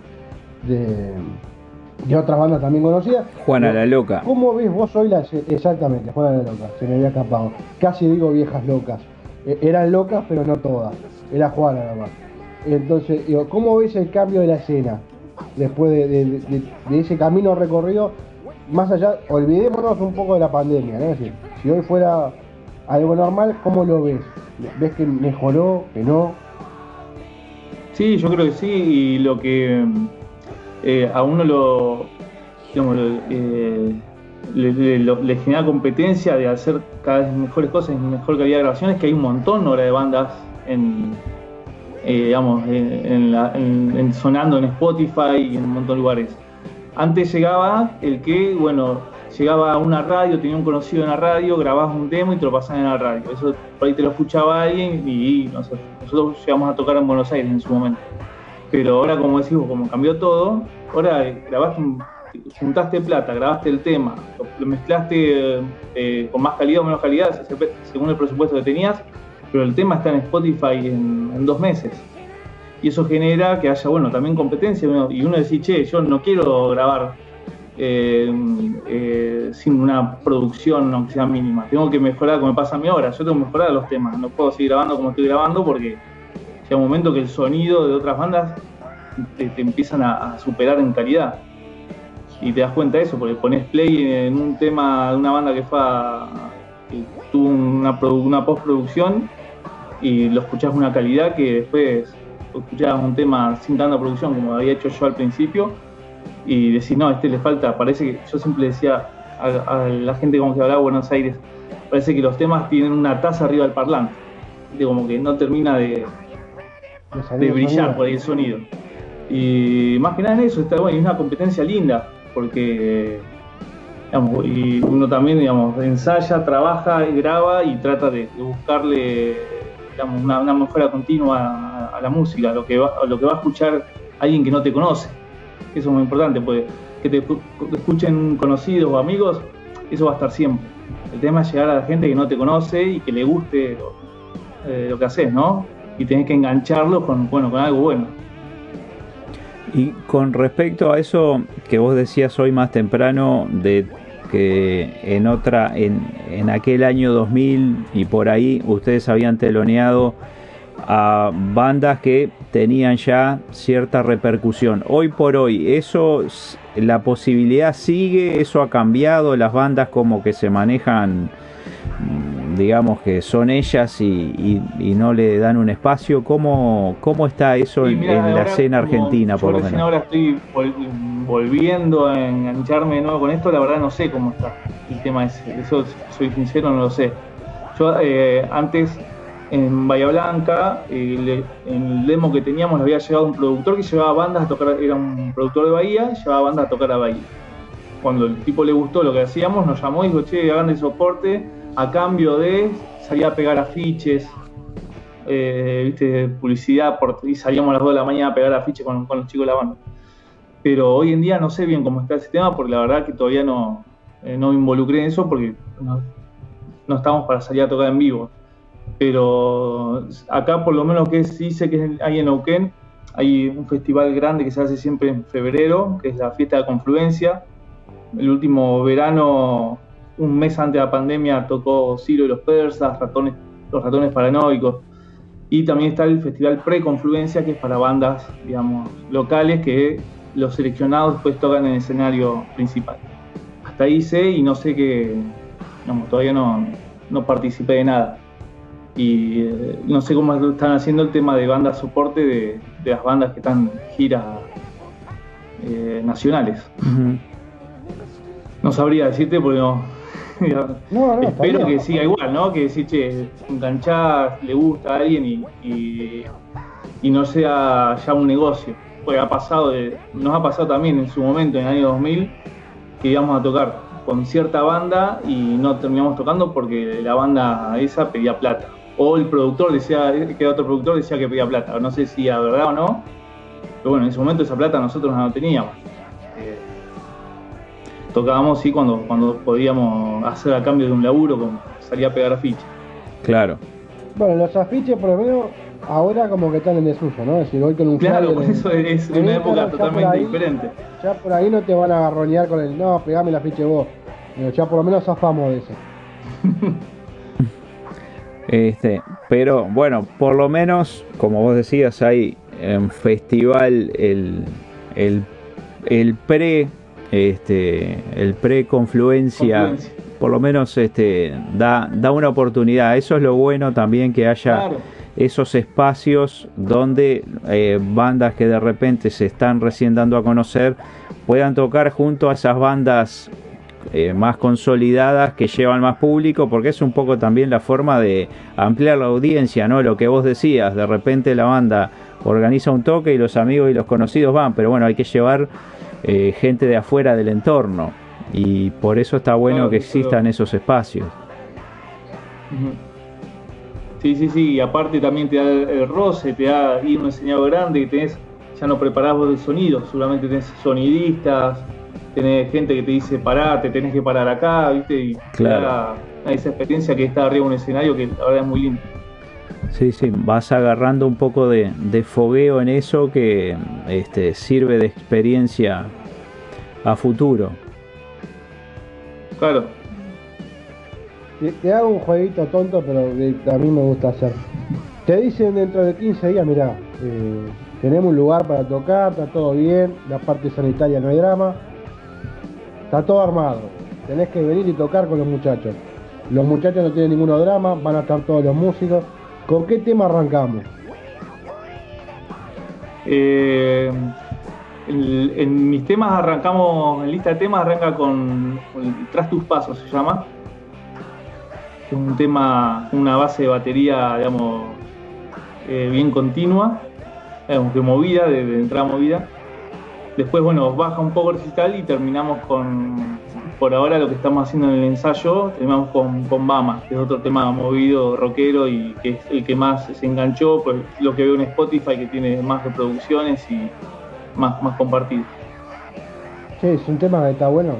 de otras bandas también conocidas. Juana la Loca. ¿Cómo ves vos hoy la... Exactamente, Juana la Loca, se me había escapado. Casi digo viejas locas. E, eran locas, pero no todas. Era Juana nada más. Entonces, digo, ¿cómo ves el cambio de la escena? Después de, ese camino recorrido, más allá, olvidémonos un poco de la pandemia, si hoy fuera algo normal, ¿cómo lo ves? ¿Ves que mejoró, que no? Sí, yo creo que sí, y lo que eh, a uno lo, eh, le, genera competencia de hacer cada vez mejores cosas y mejor calidad de grabaciones, que hay un montón ahora de bandas en, eh, digamos, en, sonando en Spotify y en un montón de lugares. Antes llegaba el que, bueno, llegaba a una radio, tenía un conocido en la radio, grababas un demo y te lo pasaban en la radio. Eso por ahí te lo escuchaba alguien y, nosotros llegamos a tocar en Buenos Aires en su momento. Pero ahora, como decimos, como cambió todo, ahora grabaste, juntaste plata, grabaste el tema, lo, mezclaste eh, con más calidad o menos calidad, según el presupuesto que tenías, pero el tema está en Spotify en, dos meses. Y eso genera que haya, bueno, también competencia. y uno dice, che, yo no quiero grabar eh, eh, sin una producción, aunque sea mínima. Tengo que mejorar, como me pasa a mí ahora. Yo tengo que mejorar los temas. No puedo seguir grabando como estoy grabando porque llega un momento que el sonido de otras bandas te, empiezan a, superar en calidad. Y te das cuenta de eso, porque pones play en un tema de una banda que fue tuvo una, una postproducción y lo escuchás una calidad que después escuchabas un tema sin tanta producción como había hecho yo al principio y decís, no, este le falta, parece que yo siempre decía a, la gente como que hablaba de Buenos Aires, parece que los temas tienen una taza arriba del parlante, de como que no termina de, de brillar por ahí el sonido. Y más que nada en eso, está bueno, y es una competencia linda, porque digamos, y uno también digamos, ensaya, trabaja, graba y trata de, buscarle digamos, una, mejora continua a, la música, a lo, que va, lo que va a escuchar alguien que no te conoce. Eso es muy importante, pues que te, escuchen conocidos o amigos, eso va a estar siempre. El tema es llegar a la gente que no te conoce y que le guste lo, eh, que haces, ¿no? y tenés que engancharlo con, bueno, con algo bueno. Y con respecto a eso que vos decías hoy más temprano, de que en otra, en, en aquel año 2000 y por ahí ustedes habían teloneado a bandas que tenían ya cierta repercusión. Hoy por hoy, eso, la posibilidad sigue, eso ha cambiado, las bandas como que se manejan digamos que son ellas y, no le dan un espacio. ¿Cómo, cómo está eso en, la escena argentina, por lo menos? ahora estoy volviendo a engancharme de nuevo con esto, la verdad no sé cómo está el tema ese. Eso, soy sincero, no lo sé. Yo eh, antes en Bahía Blanca, el, el demo que teníamos lo había llevado un productor que llevaba bandas a tocar, era un productor de Bahía, llevaba bandas a tocar a Bahía. Cuando el tipo le gustó lo que hacíamos, nos llamó y dijo, che, hagan de soporte a cambio de salir a pegar afiches, eh, ¿viste? publicidad, y salíamos a las 2 de la mañana a pegar afiches con, los chicos de la banda. Pero hoy en día no sé bien cómo está ese tema, porque la verdad que todavía no, eh, no me involucré en eso, porque no, no estamos para salir a tocar en vivo. Pero acá por lo menos que sí sé que hay en Neuquén, hay un festival grande que se hace siempre en febrero, que es la fiesta de confluencia. El último verano, un mes antes de la pandemia, tocó Ciro y los persas, ratones, los ratones paranoicos. Y también está el festival pre-confluencia, que es para bandas, digamos, locales que los seleccionados después tocan en el escenario principal. Hasta ahí sé y no sé qué, digamos, todavía no, no participé de nada y eh, no sé cómo están haciendo el tema de banda soporte de, las bandas que están giras eh, nacionales. No sabría decirte porque no. Espero que siga igual, ¿no? Que si che, enganchar, le gusta a alguien y, y, no sea ya un negocio. Porque ha pasado, nos ha pasado también en su momento, en el año 2000, que íbamos a tocar con cierta banda y no terminamos tocando porque la banda esa pedía plata o el productor decía, que otro productor decía que pedía plata. No sé si era verdad o no, pero bueno, en ese momento esa plata nosotros no la teníamos. Tocábamos sí cuando, cuando podíamos hacer a cambio de un laburo, como salía a pegar afiches. Claro. Bueno, los afiches por lo menos ahora como que están en desuso, ¿no? Es decir, hoy con un Claro, por eso es una época totalmente diferente. Ya por ahí no te van a agarronear con el, no, pegame el afiche vos. ya por lo menos zafamos de eso. Este, pero bueno, por lo menos, como vos decías, hay en festival el, el, pre este el pre confluencia, por lo menos este da, da una oportunidad. Eso es lo bueno también que haya esos espacios donde eh, bandas que de repente se están recién dando a conocer puedan tocar junto a esas bandas eh, más consolidadas que llevan más público, porque es un poco también la forma de ampliar la audiencia, ¿no? Lo que vos decías, de repente la banda organiza un toque y los amigos y los conocidos van, pero bueno, hay que llevar eh, gente de afuera del entorno y por eso está bueno que existan esos espacios. Sí, sí, sí, y aparte también te da el roce, te da ir un enseñado grande que tenés, ya no preparás vos el sonido, seguramente tenés sonidistas, tenés gente que te dice parate, tenés que parar acá, ¿viste? Y claro. esa experiencia que está arriba de un escenario que la verdad es muy lindo. Sí, sí, vas agarrando un poco de, fogueo en eso que este, sirve de experiencia a futuro. Claro. Te, hago un jueguito tonto, pero que a mí me gusta hacer. Te dicen dentro de 15 días, mira, eh, tenemos un lugar para tocar, está todo bien, la parte sanitaria no hay drama, Está todo armado. Tenés que venir y tocar con los muchachos. Los muchachos no tienen ninguno drama, van a estar todos los músicos. ¿Con qué tema arrancamos? Eh, en, mis temas arrancamos, en lista de temas arranca con, Tras tus pasos se llama. Es un tema, una base de batería, digamos, eh, bien continua, de movida, de, de entrada movida. Después, bueno, baja un poco el recital y terminamos con, por ahora lo que estamos haciendo en el ensayo, terminamos con, con Bama, que es otro tema movido, rockero y que es el que más se enganchó, pues lo que veo en Spotify, que tiene más reproducciones y más, más compartido. Sí, es un tema que está bueno.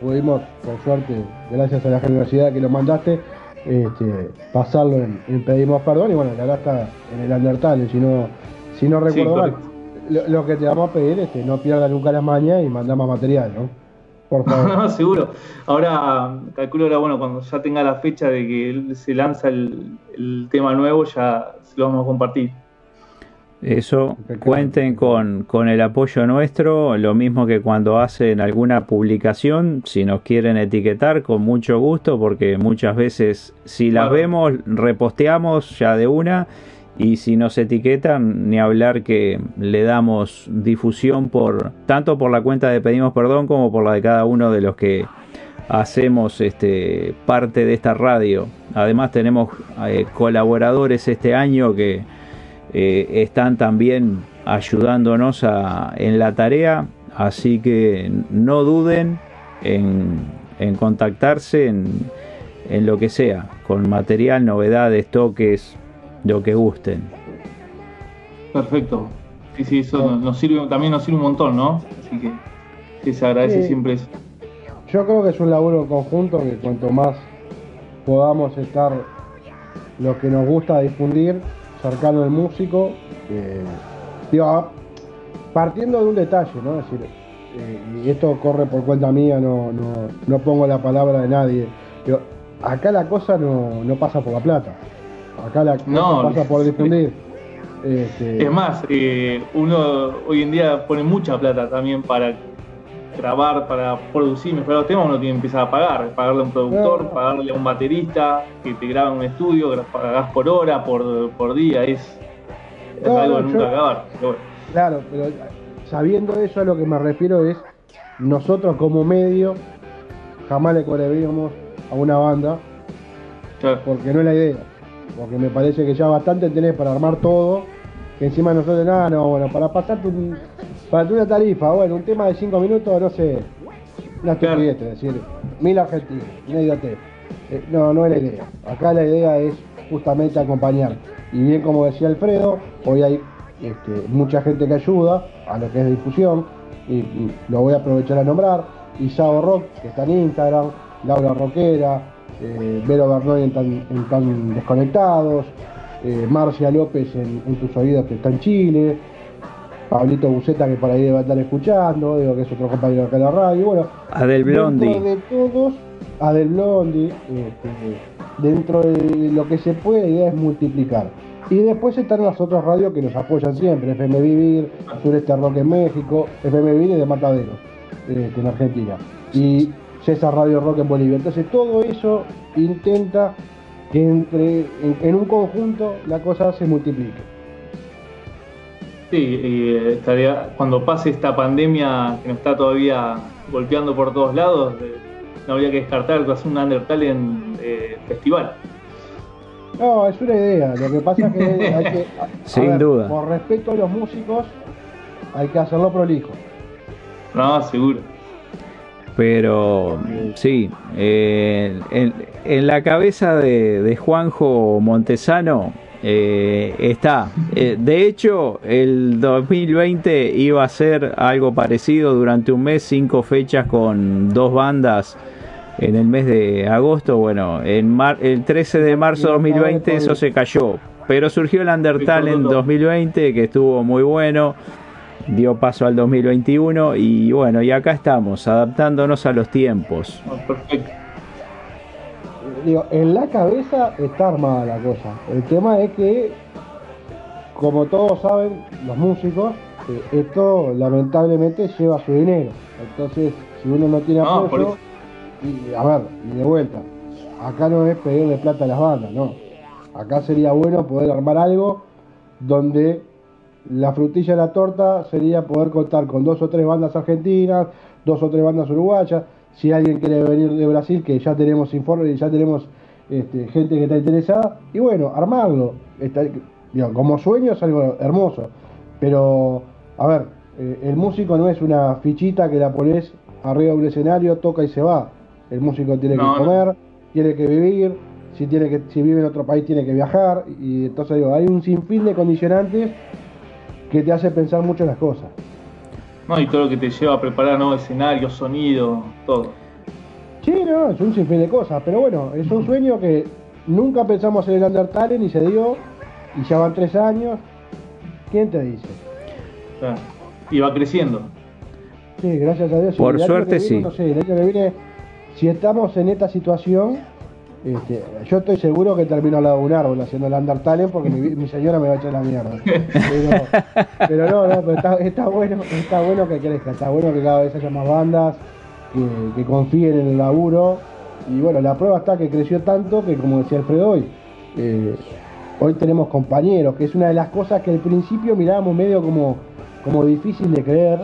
Pudimos, por suerte, gracias a la generosidad que lo mandaste, este, pasarlo en, Pedimos Perdón y bueno, la verdad está en el Undertale, si no, si no recuerdo mal lo, que te vamos a pedir es que no pierda nunca las mañas y manda más material, ¿no? Por favor. no, seguro. Ahora, calculo ahora, bueno, cuando ya tenga la fecha de que se lanza el, tema nuevo, ya se lo vamos a compartir. Eso, cuenten con, con el apoyo nuestro, lo mismo que cuando hacen alguna publicación, si nos quieren etiquetar, con mucho gusto, porque muchas veces si las Claro. vemos, reposteamos ya de una, y si nos etiquetan, ni hablar que le damos difusión por tanto por la cuenta de Pedimos Perdón como por la de cada uno de los que hacemos este parte de esta radio. Además tenemos eh, colaboradores este año que eh, están también ayudándonos a- en la tarea, así que no duden en, en contactarse en, en lo que sea, con material, novedades, toques, lo que gusten. Perfecto. Sí, sí, eso nos- nos sirve, también nos sirve un montón, ¿no? Así que sí, se agradece Sí. siempre eso. Yo creo que es un laburo conjunto que cuanto más podamos estar lo que nos gusta difundir, cercano al músico, eh, digo, partiendo de un detalle, ¿no? Es decir, eh, y esto corre por cuenta mía, no, no, no pongo la palabra de nadie. Digo, acá la cosa no, no pasa por la plata. Acá la No, pasa por difundir. Este, Es más, eh, uno hoy en día pone mucha plata también para grabar, para producir, mejorar los temas, uno tiene que empezar a pagar, pagarle a un productor, No. pagarle a un baterista que te graba en un estudio, pagás por hora, por, por día, es, es No, algo de nunca yo- acabar. Pero bueno, Claro, pero sabiendo eso a lo que me refiero es nosotros como medio jamás le cobraríamos a una banda claro. porque no es la idea. Porque me parece que ya bastante tenés para armar todo. Que encima nosotros nada, no, bueno, para pasarte un, para una tarifa, bueno, un tema de 5 minutos, no sé, una estupidez, es decir, mil argentinos, una idiotez. Eh, no, no es la idea. Acá la idea es justamente acompañar. Y bien como decía Alfredo, hoy hay este, mucha gente que ayuda a lo que es difusión, y, y lo voy a aprovechar a nombrar, Isao Rock, que está en Instagram, Laura Roquera, eh, Vero Bernoy en tan, en Tan Desconectados, eh, Marcia López en, en Tus Oídos que está en Chile, Pablito Buceta que por ahí debe estar escuchando, digo que es otro compañero acá en la radio, bueno, Adel dentro Blondi. de todos, Adel Blondi, este, dentro de lo que se puede, la idea es multiplicar. Y después están las otras radios que nos apoyan siempre, FM Vivir, Sureste Rock en México, FM Vivir es de Mataderos, este, en Argentina. Y César Radio Rock en Bolivia. Entonces todo eso intenta que entre en, en un conjunto la cosa se multiplique. Sí, y, eh, estaría, cuando pase esta pandemia que nos está todavía golpeando por todos lados, eh, no habría que descartar que hacer un Undertalent eh, festival. No, es una idea. Lo que pasa es que hay que. Sin ver, duda. Por respeto a los músicos, hay que hacerlo prolijo. No, seguro. Pero sí, eh, en, en la cabeza de, de Juanjo Montesano eh, está. Eh, de hecho, el 2020 iba a ser algo parecido durante un mes, cinco fechas con dos bandas en el mes de agosto. Bueno, en mar- el 13 de marzo de 2020 eso se cayó. Pero surgió el Undertale en 2020 que estuvo muy bueno dio paso al 2021 y bueno, y acá estamos, adaptándonos a los tiempos. No, perfecto. Digo, en la cabeza está armada la cosa. El tema es que, como todos saben, los músicos, eh, esto lamentablemente lleva su dinero. Entonces, si uno no tiene No, por apoyo, y, a ver, y de vuelta, acá no es pedirle plata a las bandas, no. Acá sería bueno poder armar algo donde la frutilla de la torta sería poder contar con dos o tres bandas argentinas, dos o tres bandas uruguayas. Si alguien quiere venir de Brasil, que ya tenemos informe, ya tenemos este, gente que está interesada, y bueno, armarlo. Está- como sueño es algo hermoso, pero a ver, eh, el músico no es una fichita que la pones arriba de un escenario, toca y se va. El músico tiene No, que no. comer, tiene que vivir, si tiene que, si vive en otro país tiene que viajar, y entonces digo, hay un sinfín de condicionantes que te hace pensar mucho en las cosas. No, y todo lo que te lleva a preparar nuevos escenarios, sonido, todo. Sí, no, es un sinfín de cosas, pero bueno, es un sueño que nunca pensamos en el Undertale ni se dio, y ya van tres años. ¿Quién te dice? Y va creciendo. Sí, gracias a Dios. Por suerte, viene, sí. No sé, el año que viene, si estamos en esta situación, Este, yo estoy seguro que termino al lado de un árbol haciendo el Under Talent porque mi, señora me va a echar la mierda. Pero, no, no, está, bueno, está bueno que crezca, está bueno que cada vez haya más bandas, que, que confíen en el laburo. Y bueno, la prueba está que creció tanto que como decía Alfredo hoy, eh, hoy tenemos compañeros, que es una de las cosas que al principio mirábamos medio como, como difícil de creer.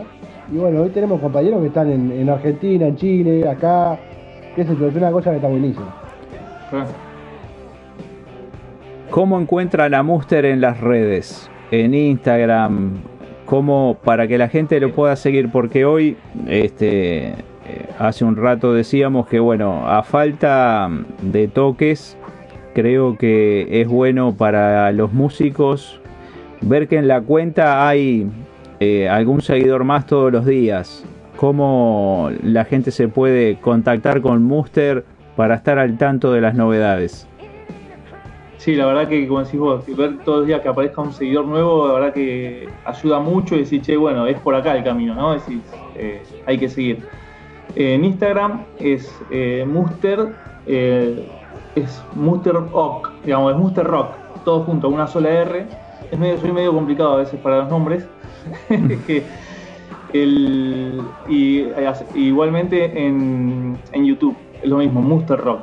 Y bueno, hoy tenemos compañeros que están en, en Argentina, en Chile, acá, yo, es una cosa que está buenísima. ¿Cómo encuentra la Muster en las redes? En Instagram, ¿cómo para que la gente lo pueda seguir? Porque hoy, este, eh, hace un rato decíamos que bueno, a falta de toques, creo que es bueno para los músicos ver que en la cuenta hay eh, algún seguidor más todos los días. ¿Cómo la gente se puede contactar con Muster para estar al tanto de las novedades? Sí, la verdad que como decís vos, ver todos los días que aparezca un seguidor nuevo, la verdad que ayuda mucho y decir, che, bueno, es por acá el camino, ¿no? Decís, eh, hay que seguir. en Instagram es eh, Muster, eh, es Muster Rock, digamos, es Muster Rock, todo junto, una sola R. Es medio, soy medio complicado a veces para los nombres. el, y, igualmente en, en YouTube, lo mismo, Muster Rock.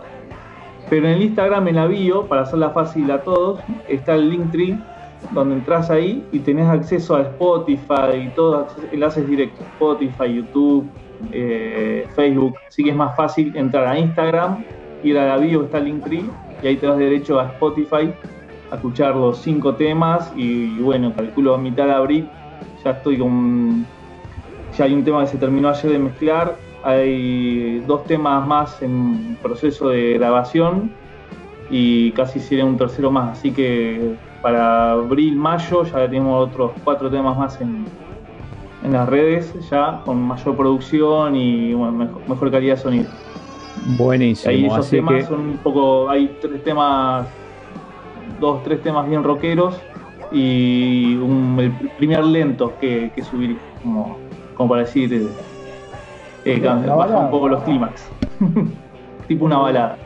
Pero en el Instagram, en la bio, para hacerla fácil a todos, está el Linktree, donde entras ahí y tenés acceso a Spotify y todos enlaces directos, Spotify, YouTube, eh, Facebook. Así que es más fácil entrar a Instagram, ir a la bio, está el Linktree, y ahí te das derecho a Spotify a escuchar los cinco temas y, bueno, calculo a mitad de abril ya estoy con... Ya hay un tema que se terminó ayer de mezclar hay dos temas más en proceso de grabación y casi sería un tercero más. Así que para abril, mayo ya tenemos otros cuatro temas más en, en las redes, ya con mayor producción y mejor, calidad de sonido. Buenísimo. Ahí esos temas son un poco. Hay tres temas, dos, tres temas bien rockeros y un, el primer lento que, que subir, como, como para decir eh, baja un poco los clímax. tipo una balada.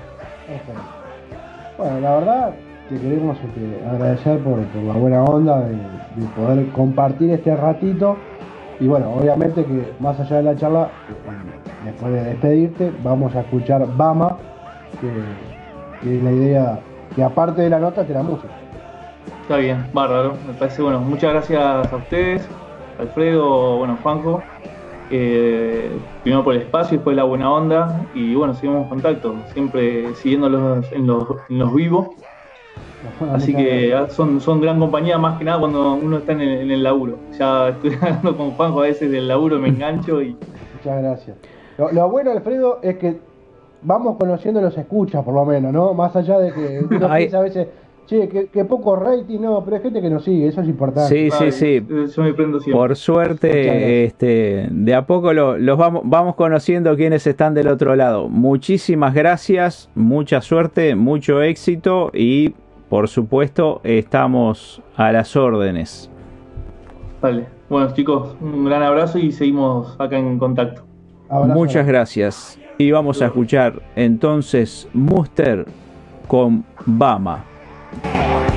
Bueno, la verdad te queremos este, agradecer por, la buena onda de, poder compartir este ratito. Y bueno, obviamente que más allá de la charla, eh, después de despedirte, vamos a escuchar Bama, que, es la idea que aparte de la nota te la música. Está bien, bárbaro, me parece bueno. Muchas gracias a ustedes, Alfredo, bueno, Juanjo. Eh, primero por el espacio, después la buena onda y bueno, seguimos en contacto, siempre siguiéndolos en los, en los vivos. Así que son, son gran compañía más que nada cuando uno está en el, laburo. Ya estoy hablando con Juanjo a veces del laburo, me engancho y... Muchas gracias. Lo, lo bueno, Alfredo, es que vamos conociendo los escuchas por lo menos, ¿no? Más allá de que uno a veces Che, que, poco rating, no, pero hay gente que nos sigue, eso es importante. Sí, sí, sí. Yo me prendo siempre. Por suerte, este, de a poco los vamos, vamos conociendo quienes están del otro lado. Muchísimas gracias, mucha suerte, mucho éxito y, por supuesto, estamos a las órdenes. Vale. Bueno, chicos, un gran abrazo y seguimos acá en contacto. Muchas gracias. Y vamos a escuchar entonces Muster con Bama. Un